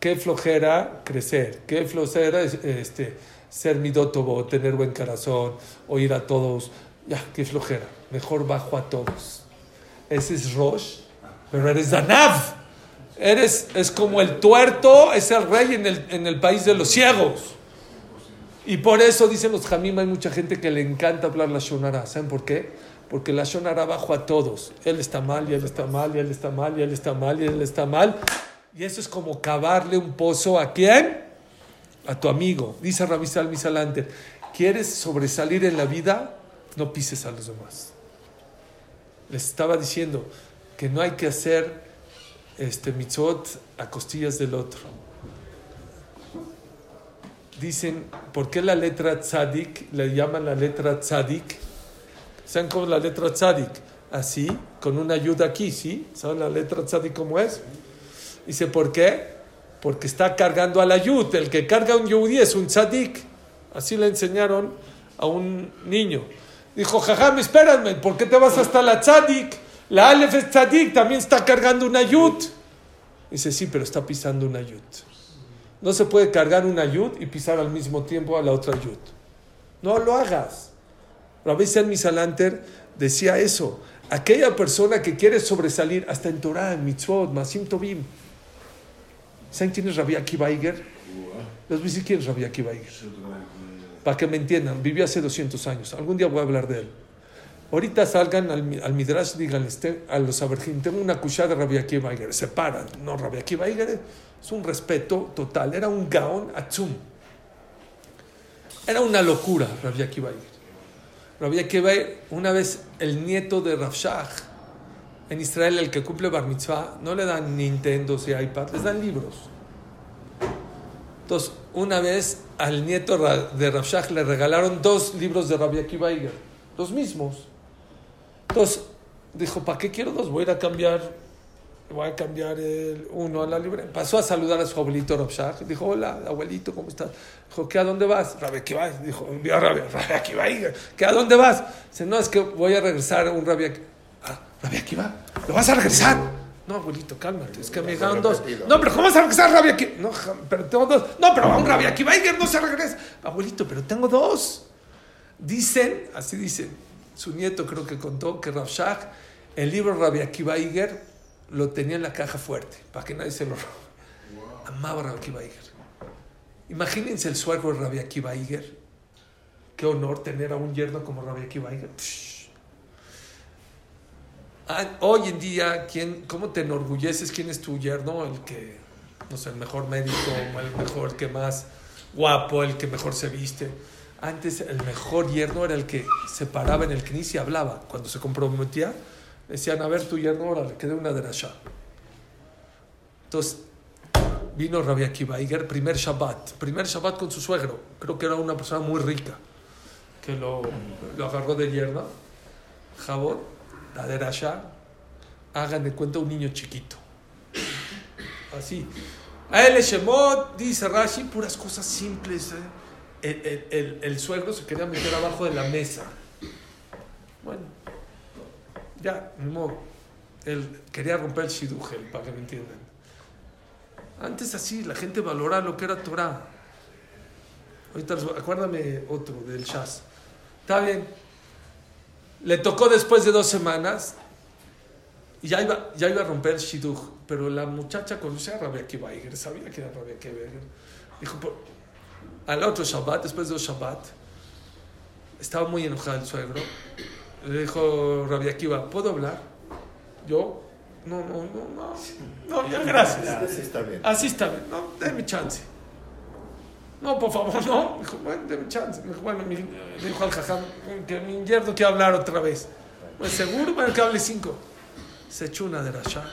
Qué flojera crecer. Qué flojera este, ser midótobo, tener buen corazón, oír a todos. Ya, qué flojera. Mejor bajo a todos. Ese es Rosh, pero eres Danav. Eres, es como el tuerto, es el rey en el, en el país de los ciegos. Y por eso dicen los Jamim, hay mucha gente que le encanta hablar la Shonara. ¿Saben por qué? Porque la Shonara bajo a todos. Él está mal, y él está mal, y él está mal, y él está mal, y él está mal. Y eso es como cavarle un pozo a quién? A tu amigo. Dice Rabbi Salmi Salanter, ¿quieres sobresalir en la vida? No pises a los demás. Les estaba diciendo que no hay que hacer este mitzvot a costillas del otro dicen, ¿por qué la letra tzadik le llaman la letra tzadik? ¿Saben cómo es la letra tzadik? Así, con una ayuda aquí, ¿sí? ¿Saben la letra tzadik cómo es? Dice, ¿por qué? Porque está cargando a la yud. El que carga un yudí es un tzadik. Así le enseñaron a un niño. Dijo, jajam, espérame, ¿por qué te vas hasta la tzadik? La alef es tzadik, también está cargando una yud. Dice, sí, pero está pisando una yud. No se puede cargar una yud y pisar al mismo tiempo a la otra yud. No lo hagas. Rabbi San Misalanter decía eso. Aquella persona que quiere sobresalir hasta en Torah, en Mitzvot, Masim Tobim. ¿Saben quién es Rabbi Akiva Eiger? Les voy a decir quién es Rabbi Akiva. Para que me entiendan, vivió hace 200 años. Algún día voy a hablar de él. Ahorita salgan al, al Midrash, díganles a los Aberjim, tengo una cuchara de Rabbi Akiva. Se paran. No, Rabbi Akiva es un respeto total. Era un gaón atzum. Era una locura, Rabbi Akiva. Rabbi Eiger, una vez el nieto de Rav Shach, en Israel, el que cumple Bar Mitzvah, no le dan Nintendo y iPad, les dan libros. Entonces, una vez al nieto de Rav Shach le regalaron dos libros de Rabbi Akiva los mismos. Entonces, dijo, ¿para qué quiero dos? Voy a ir a cambiar, voy a cambiar el uno a la libre. Pasó a saludar a su abuelito Rav Shach. Dijo, hola, abuelito, ¿cómo estás? Dijo, ¿qué a dónde vas? Rabbi Akiva Dijo, envió a Rabbi, Rabbi Akiva Eiger. ¿Qué a dónde vas? Dice, no, es que voy a regresar a un Rabbi Akiva. Ah, Rabbi Akiva, ¿lo vas a regresar? No, abuelito, cálmate, es que me llegaron dos. No, pero ¿cómo vas a regresar Rabbi Akiva? No, pero tengo dos. No, pero a un Akiva Eiger no se regresa. Abuelito, pero tengo dos. Dicen, así dicen, su nieto creo que contó que Rav Shach, el libro Rabbi Akiva Eiger, lo tenía en la caja fuerte, para que nadie se lo robe. Amaba a Rabbi Akiva. Imagínense el suegro de Rabbi Akiva Iger. Qué honor tener a un yerno como Rabbi Akiva Iger. Ah, Hoy en día, ¿quién, ¿cómo te enorgulleces? ¿Quién es tu yerno? El que, no sé, el mejor médico, el mejor, el que más guapo, el que mejor se viste. Antes el mejor yerno era el que se paraba en el knis y hablaba. Cuando se comprometía, decían, a ver tu yerno, ahora le quedé una derasha. Entonces, vino Rabbi Akiva primer Shabbat, primer Shabbat con su suegro. Creo que era una persona muy rica, que lo, lo agarró de yerno. Jabot, la derasha, hagan de cuenta un niño chiquito. Así. A él Shemot, dice Rashi, puras cosas simples. ¿eh? El, el- el- el suegro se quería meter abajo de la mesa. Bueno, ya, ni modo. Él quería romper el shidujel, para que me entiendan. Antes así, la gente valoraba lo que era Torah. Ahorita, acuérdame otro del Shas. Está bien. Le tocó después de dos semanas y ya iba, ya iba a romper el shidduch, pero la muchacha conocía a Rabbi Akiva Iger, sabía que era Rabbi Akiva Iger. Dijo, al otro Shabbat, después de dos Shabbat, estaba muy enojado el suegro. Le dijo Rabbi Akiva, ¿puedo hablar? Yo, no, no, no, no, no, ya gracias. Así está bien. Así está bien, no, déme chance. No, por favor, no. Dijo, bueno, déme chance. Me dijo, bueno, mi, dijo al jajam que mi yerno quiere hablar otra vez. Pues seguro, bueno, que hable cinco. Se echó una de Rasha.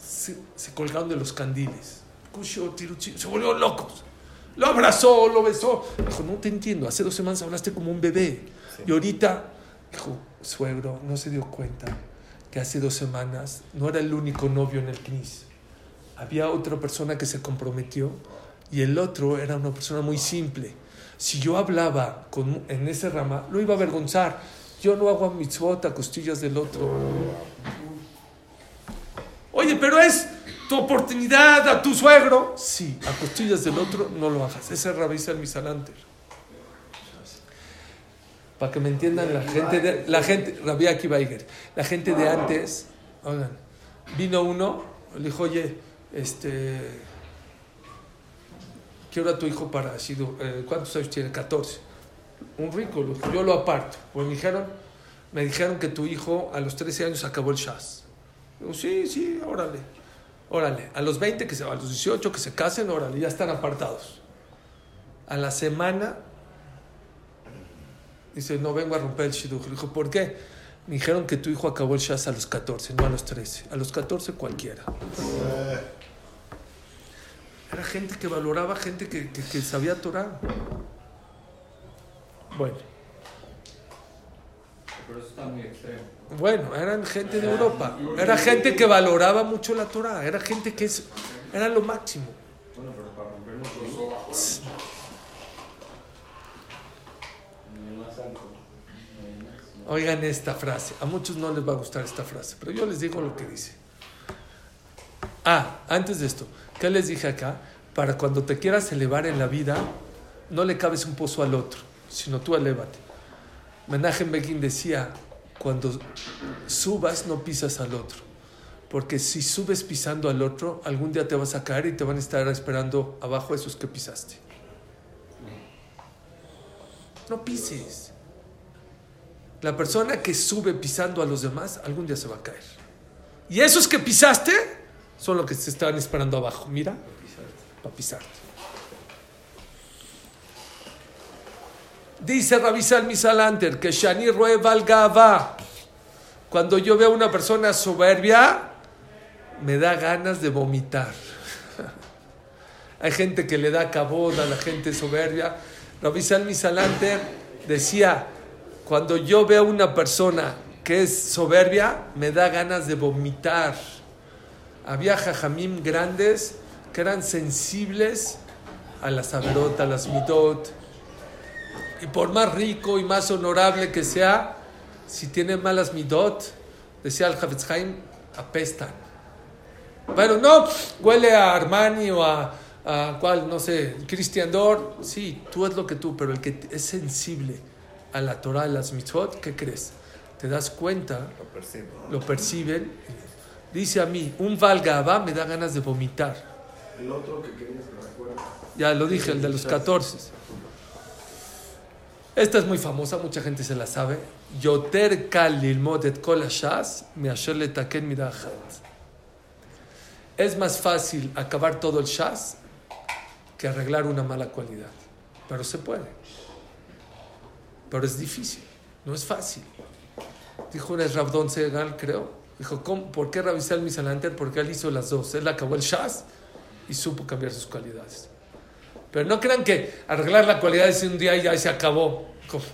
Se, se colgaron de los candiles. Se volvió locos. Lo abrazó, lo besó. Dijo, no te entiendo. Hace dos semanas hablaste como un bebé. Y ahorita, dijo, suegro, no se dio cuenta que hace dos semanas no era el único novio en el CNIS. Había otra persona que se comprometió y el otro era una persona muy simple. Si yo hablaba con, en ese rama, lo iba a avergonzar. Yo no hago mitzvot a costillas del otro. Oye, pero es tu oportunidad a tu suegro. Sí, a costillas del otro no lo hagas. Ese es Rabbi el Misalanter. Para que me entiendan la gente de la gente, Rabbi Akiva la gente de antes, vino uno, le dijo, oye, este, quiero a tu hijo para Shidu, eh, ¿cuántos años tiene? 14. Un rico, yo lo aparto. Pues me dijeron, me dijeron que tu hijo a los 13 años acabó el Shas. Digo, sí, sí, órale, órale. A los 20, que se, a los 18 que se casen, órale, ya están apartados. A la semana Dice, no vengo a romper el shidduch. Le dijo, ¿por qué? Me dijeron que tu hijo acabó el shas a los 14, no a los 13. A los 14 cualquiera. Era gente que valoraba, gente que, que, que sabía Torah. Bueno, Pero eso está muy extremo. bueno, eran gente de Europa. Era gente que valoraba mucho la Torah. Era gente que es, era lo máximo. Bueno, pero para rompernos los Oigan esta frase. A muchos no les va a gustar esta frase, pero yo les digo lo que dice. Ah, antes de esto, ¿qué les dije acá? Para cuando te quieras elevar en la vida, no le cabes un pozo al otro, sino tú elévate. Menachem Begin decía, cuando subas no pisas al otro, porque si subes pisando al otro, algún día te vas a caer y te van a estar esperando abajo esos que pisaste. No pises. La persona que sube pisando a los demás, algún día se va a caer. Y esos que pisaste son los que se estaban esperando abajo. Mira, para pisarte. Dice Rabisal Misalanter que Shani Rue Valgava. Cuando yo veo a una persona soberbia, me da ganas de vomitar. Hay gente que le da cabod a la gente soberbia. Rabisal Misalanter decía, cuando yo veo una persona que es soberbia, me da ganas de vomitar. Había jajamim grandes que eran sensibles a las averot, a las midot. Y por más rico y más honorable que sea, si tiene malas midot, decía el Havetz apestan. Bueno, no, huele a Armani o a, a cuál, no sé, Christian Dior. Sí, tú es lo que tú, pero el que es sensible a la Torah, a las mitzvot, ¿qué crees? Te das cuenta, Lo percibo. lo perciben. Dice a mí, un valgaba me da ganas de vomitar. El otro que querías que recuerde. Ya lo dije, el de los 14. Esta es muy famosa, mucha gente se la sabe. Yoter kal lilmod et kol hashas measher letaken midah achat. Es más fácil acabar todo el shas que arreglar una mala cualidad. Pero se puede. Pero es difícil, no es fácil. Dijo una Rabdon Segal, creo. Dijo, ¿cómo? ¿por qué Rabisal Misalanter? Porque él hizo las dos. Él acabó el shas y supo cambiar sus cualidades. Pero no crean que arreglar la cualidad de un día y ya se acabó. Como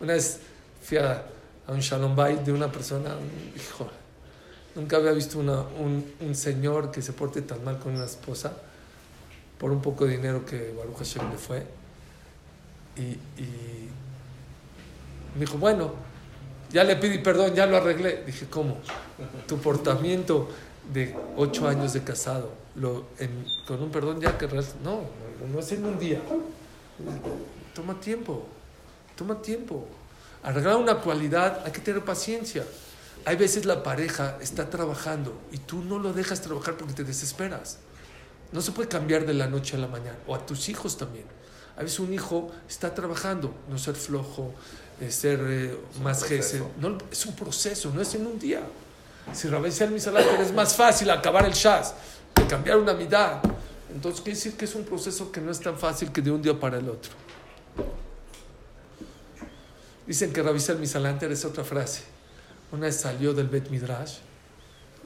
una vez fui a, a un Shalom Bay de una persona, un- hijo, nunca había visto una- un, un señor que se porte tan mal con una esposa por un poco de dinero que Baruch Hashem le fue. Y, y me dijo, bueno, ya le pedí perdón, ya lo arreglé. Dije, ¿cómo? Tu portamiento de ocho años de casado, lo, con un perdón ya que... res- No, no es en un día. Toma tiempo, toma tiempo. Arreglar una cualidad, hay que tener paciencia. Hay veces la pareja está trabajando y tú no lo dejas trabajar porque te desesperas. No se puede cambiar de la noche a la mañana. O a tus hijos también. A veces un hijo está trabajando, no ser flojo, ser eh, más jefe. No, es un proceso, no es en un día. Si Rabbi al Misaláter es más fácil acabar el shas que cambiar una mitad. Entonces quiere decir que es un proceso que no es tan fácil que de un día para el otro. Dicen que Rabbi al Misaláter es otra frase. Una vez salió del Bet Midrash,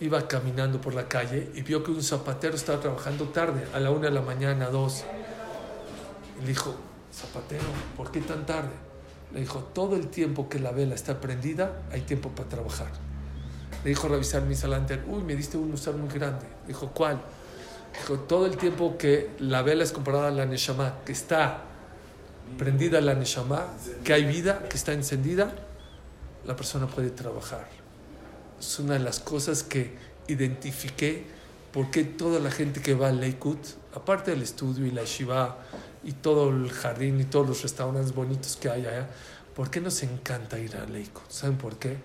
iba caminando por la calle y vio que un zapatero estaba trabajando tarde, a la una de la mañana, a dos. Y le dijo, zapatero, ¿por qué tan tarde? Le dijo, todo el tiempo que la vela está prendida, hay tiempo para trabajar. Le dijo revisar mi salanter, uy, me diste un usar muy grande. Dijo, ¿cuál? Dijo, todo el tiempo que la vela es comparada a la Neshama, que está prendida la Neshama, que hay vida, que está encendida, la persona puede trabajar. Es una de las cosas que identifiqué por qué toda la gente que va a Leikut, aparte del estudio y la shiva y todo el jardín y todos los restaurantes bonitos que hay allá, ¿por qué nos encanta ir a Leikut? ¿Saben por qué?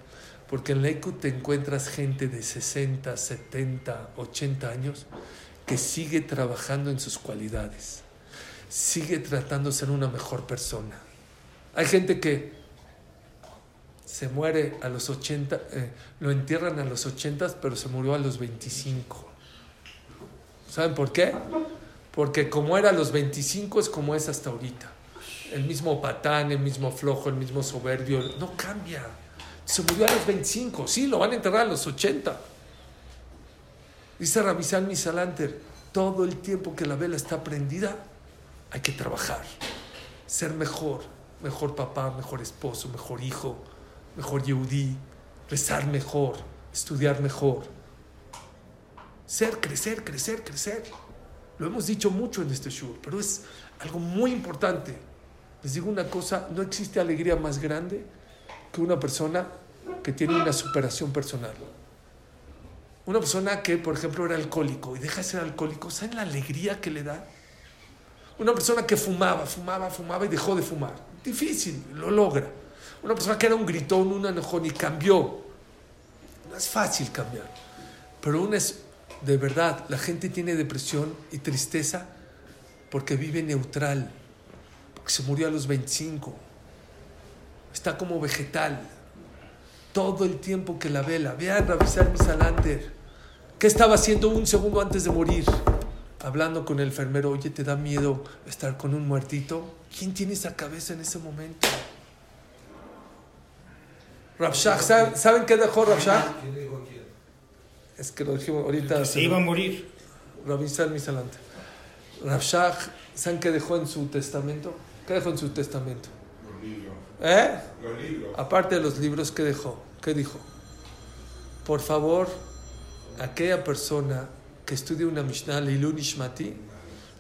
Porque en Leikut te encuentras gente de 60, 70, 80 años que sigue trabajando en sus cualidades, sigue tratando de ser una mejor persona. Hay gente que se muere a los 80, eh, lo entierran a los 80, pero se murió a los 25. ¿Saben por qué? Porque como era a los 25 es como es hasta ahorita. El mismo patán, el mismo flojo, el mismo soberbio, no cambia. Se murió a los 25, sí, lo van a enterrar a los 80. Dice Rabizal Misalanter, todo el tiempo que la vela está prendida, hay que trabajar, ser mejor, mejor papá, mejor esposo, mejor hijo, mejor yehudí, rezar mejor, estudiar mejor. Ser, crecer, crecer, crecer. Lo hemos dicho mucho en este show, pero es algo muy importante. Les digo una cosa, no existe alegría más grande que una persona que tiene una superación personal. Una persona que, por ejemplo, era alcohólico y deja de ser alcohólico, ¿saben la alegría que le da? Una persona que fumaba, fumaba, fumaba y dejó de fumar. Difícil, lo logra. Una persona que era un gritón, un enojón y cambió. No es fácil cambiar. Pero una es, de verdad, la gente tiene depresión y tristeza porque vive neutral, porque se murió a los 25. Está como vegetal. Todo el tiempo que la vela. Vean Rabizar Misalanter. ¿Qué estaba haciendo un segundo antes de morir? Hablando con el enfermero. Oye, ¿te da miedo estar con un muertito? ¿Quién tiene esa cabeza en ese momento? Rabshah, ¿saben, ¿saben qué dejó Rabshah? Es que lo dijimos ahorita. Que se iba a morir. Rabin Salmi Salante. Rabshah, ¿saben qué dejó en su testamento? ¿Qué dejó en su testamento? Los libros. ¿Eh? Los libros. Aparte de los libros, ¿qué dejó? ¿Qué dijo? Por favor, aquella persona que estudie una Mishnah, Leilun Ishmati,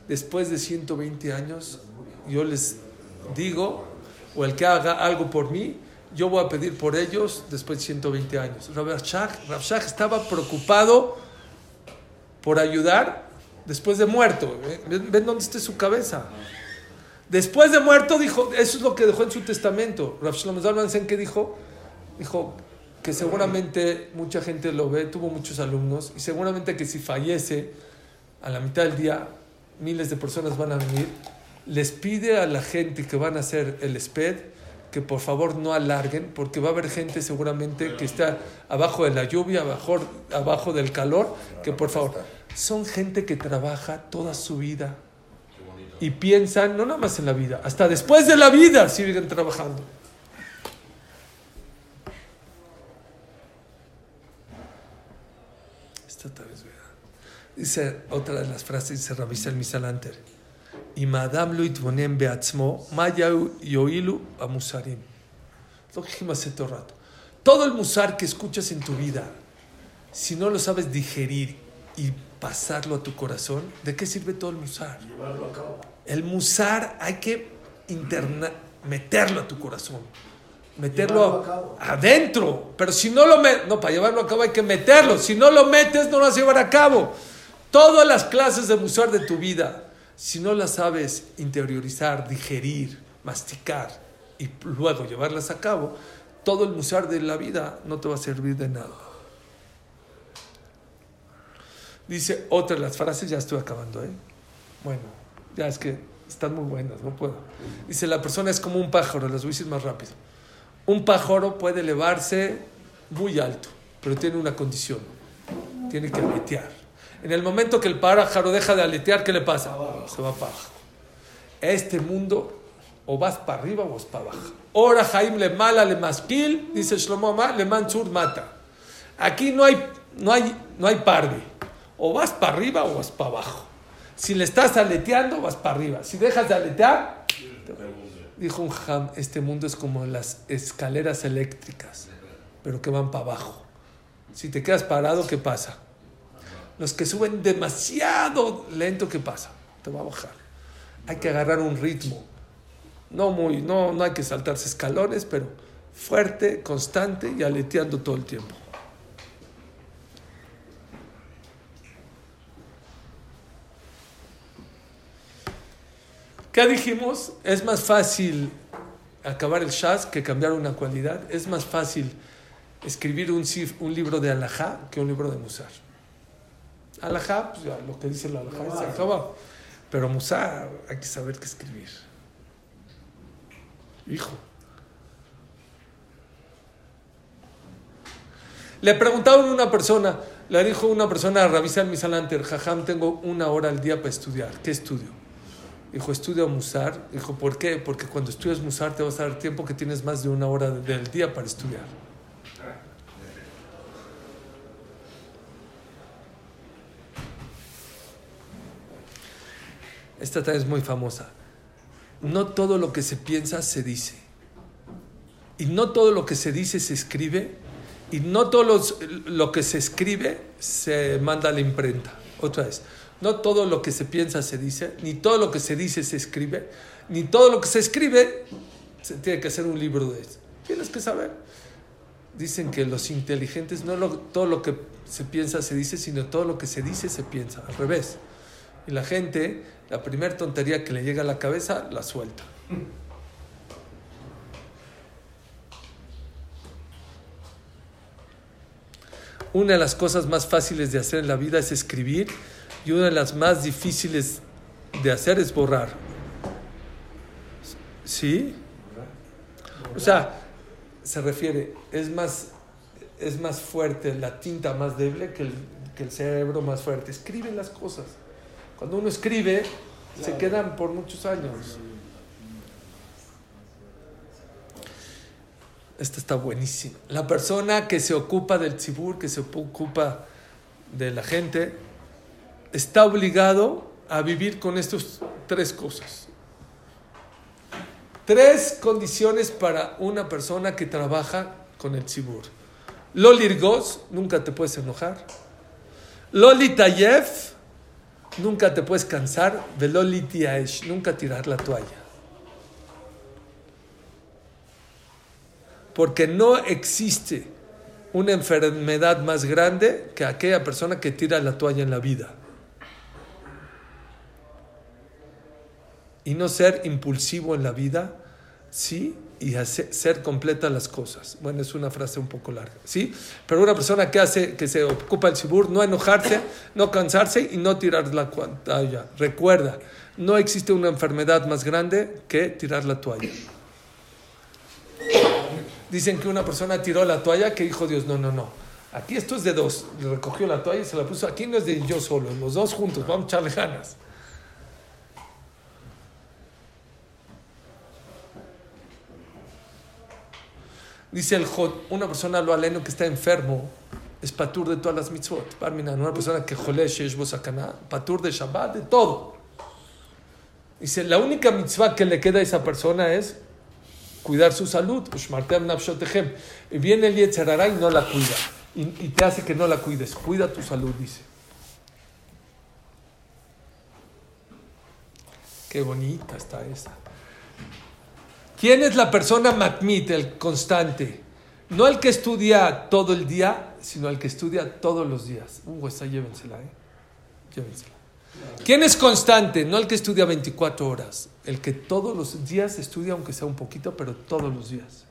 después de 120 años, yo les digo, o el que haga algo por mí, yo voy a pedir por ellos después de 120 años. Rabshah estaba preocupado por ayudar después de muerto. ¿Ven, ven dónde está su cabeza? Después de muerto dijo, eso es lo que dejó en su testamento. Rav Shlomo Zalman ¿qué dijo? Dijo que seguramente mucha gente lo ve, tuvo muchos alumnos, y seguramente que si fallece a la mitad del día, miles de personas van a venir, les pide a la gente que van a hacer el SPED que por favor no alarguen, porque va a haber gente seguramente que está abajo de la lluvia, abajo, abajo del calor, que por favor, son gente que trabaja toda su vida y piensan, no nada más en la vida, hasta después de la vida siguen trabajando. Esta tal vez. Dice otra de las frases, dice Rabbi el Misalanter. Y Madame Luit Bonem Beatzmo, Maya Yoilu a Musarim. Lo que dijimos hace todo rato. Todo el musar que escuchas en tu vida, si no lo sabes digerir y pasarlo a tu corazón, ¿de qué sirve todo el musar? Llevarlo a cabo. El musar hay que interna meterlo a tu corazón. Meterlo a adentro. Pero si no lo metes, no, para llevarlo a cabo hay que meterlo. Si no lo metes, no lo vas a llevar a cabo. Todas las clases de musar de tu vida, si no las sabes interiorizar, digerir, masticar y luego llevarlas a cabo, todo el musar de la vida no te va a servir de nada. Dice otra de las frases, ya estoy acabando, ¿eh? Bueno, ya es que están muy buenas, no puedo. Dice, la persona es como un pájaro, las voy a decir más rápido. Un pájaro puede elevarse muy alto, pero tiene una condición, tiene que aletear. En el momento que el pájaro deja de aletear, ¿qué le pasa? Se va para abajo. Este mundo, o vas para arriba o vas para abajo. Ora Jaim le mala le masquil, dice Shlomo le mansur mata. Aquí no hay, no hay, no hay parde. O vas para arriba o vas para abajo. Si le estás aleteando, vas para arriba. Si dejas de aletear, dijo un jam, este mundo es como las escaleras eléctricas, pero que van para abajo. Si te quedas parado, ¿qué pasa? Los que suben demasiado lento, ¿qué pasa? Te va a bajar. Hay que agarrar un ritmo. No muy, no, no hay que saltarse escalones, pero fuerte, constante y aleteando todo el tiempo. ¿Qué dijimos? Es más fácil acabar el Shaz que cambiar una cualidad. Es más fácil escribir un, un libro de Alajá que un libro de Musar. Alajá, pues ya, lo que dice la Alajá se acabó. Pero Musar hay que saber qué escribir. Hijo. Le preguntaron a una persona, le dijo una persona a Rabisa Misalanter, Jajam, tengo una hora al día para estudiar. ¿Qué estudio? Dijo, estudio Musar. Dijo, ¿por qué? Porque cuando estudias Musar te vas a dar tiempo que tienes más de una hora de- del día para estudiar. Esta también es muy famosa. No todo lo que se piensa se dice. Y no todo lo que se dice se escribe. Y no todo lo que se escribe se manda a la imprenta. Otra vez. No todo lo que se piensa se dice. Ni todo lo que se dice se escribe. Ni todo lo que se escribe se tiene que hacer un libro de eso. Tienes que saber. Dicen que los inteligentes no lo- todo lo que se piensa se dice, sino todo lo que se dice se piensa. Al revés. Y la gente, la primera tontería que le llega a la cabeza, la suelta. Una de las cosas más fáciles de hacer en la vida es escribir y una de las más difíciles de hacer es borrar. ¿Sí? O sea, se refiere, es más, es más fuerte la tinta más débil que el, que el cerebro más fuerte. Escribe las cosas. Cuando uno escribe, se quedan por muchos años. Esta está buenísima. La persona que se ocupa del tzibur, que se ocupa de la gente, está obligado a vivir con estas tres cosas. Tres condiciones para una persona que trabaja con el tzibur. Lo lirgos, nunca te puedes enojar. Lo litayef, nunca te puedes cansar. Velo litiaesh, nunca tirar la toalla. Porque no existe una enfermedad más grande que aquella persona que tira la toalla en la vida. Y no ser impulsivo en la vida sí y hace- ser completas las cosas. Bueno, es una frase un poco larga, ¿sí? Pero una persona que hace, que se ocupa el sibur, no enojarse, no cansarse y no tirar la toalla. Recuerda, no existe una enfermedad más grande que tirar la toalla. Dicen que una persona tiró la toalla que dijo Dios, no, no, no. Aquí esto es de dos. Le recogió la toalla y se la puso. Aquí no es de yo solo, los dos juntos, vamos a echarle ganas. Dice el Jod, una persona lo aleno que está enfermo es patur de todas las mitzvot. Una persona que jole shesh bo sakana, patur de Shabbat, de todo. Dice, la única mitzvah que le queda a esa persona es cuidar su salud. Y viene el Yetzerará y no la cuida. Y, y te hace que no la cuides. Cuida tu salud, dice. Qué bonita está esa. ¿Quién es la persona matmit, el constante? No el que estudia todo el día, sino el que estudia todos los días. Uh, esa llévensela, ¿eh? Llévensela. ¿Quién es constante? No el que estudia 24 horas, el que todos los días estudia, aunque sea un poquito, pero todos los días.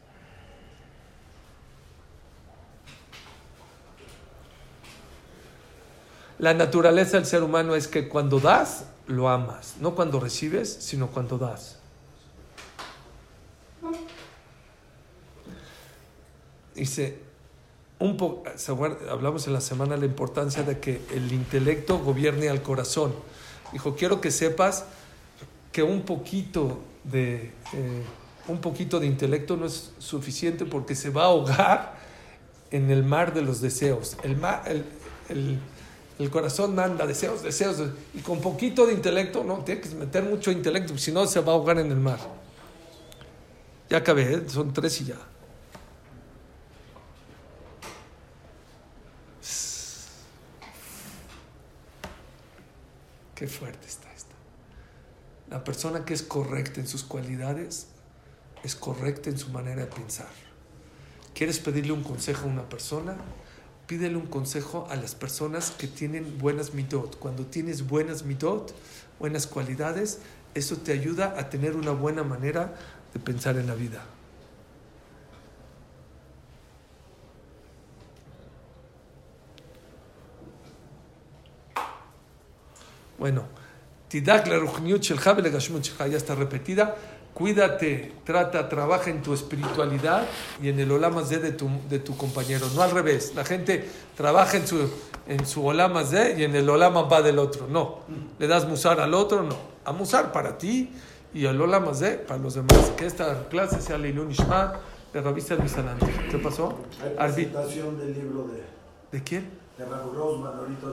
La naturaleza del ser humano es que cuando das, lo amas. No cuando recibes, sino cuando das. Dice, un po hablamos en la semana de la importancia de que el intelecto gobierne al corazón. Dijo, quiero que sepas que un poquito de, eh, un poquito de intelecto no es suficiente porque se va a ahogar en el mar de los deseos. El, mar, el, el corazón manda deseos, deseos, y con poquito de intelecto, no, tiene que meter mucho intelecto, si no se va a ahogar en el mar. Ya acabé, ¿eh? son tres y ya. Qué fuerte está esta. La persona que es correcta en sus cualidades es correcta en su manera de pensar. ¿Quieres pedirle un consejo a una persona? Pídele un consejo a las personas que tienen buenas mitot. Cuando tienes buenas mitot, buenas cualidades, eso te ayuda a tener una buena manera de pensar en la vida. Bueno, Tidak la shelcha ya está repetida. Cuídate, trata, trabaja en tu espiritualidad y en el olama de tu, de tu compañero. No al revés. La gente trabaja en su, en su olama y en el olama va del otro. No. Le das musar al otro, no. A musar para ti y al olama para los demás. Que esta clase sea Leilun Ishma de el Misanante. ¿Qué pasó? Hay presentación del libro de, ¿De quién? de Raúl Rosman ahorita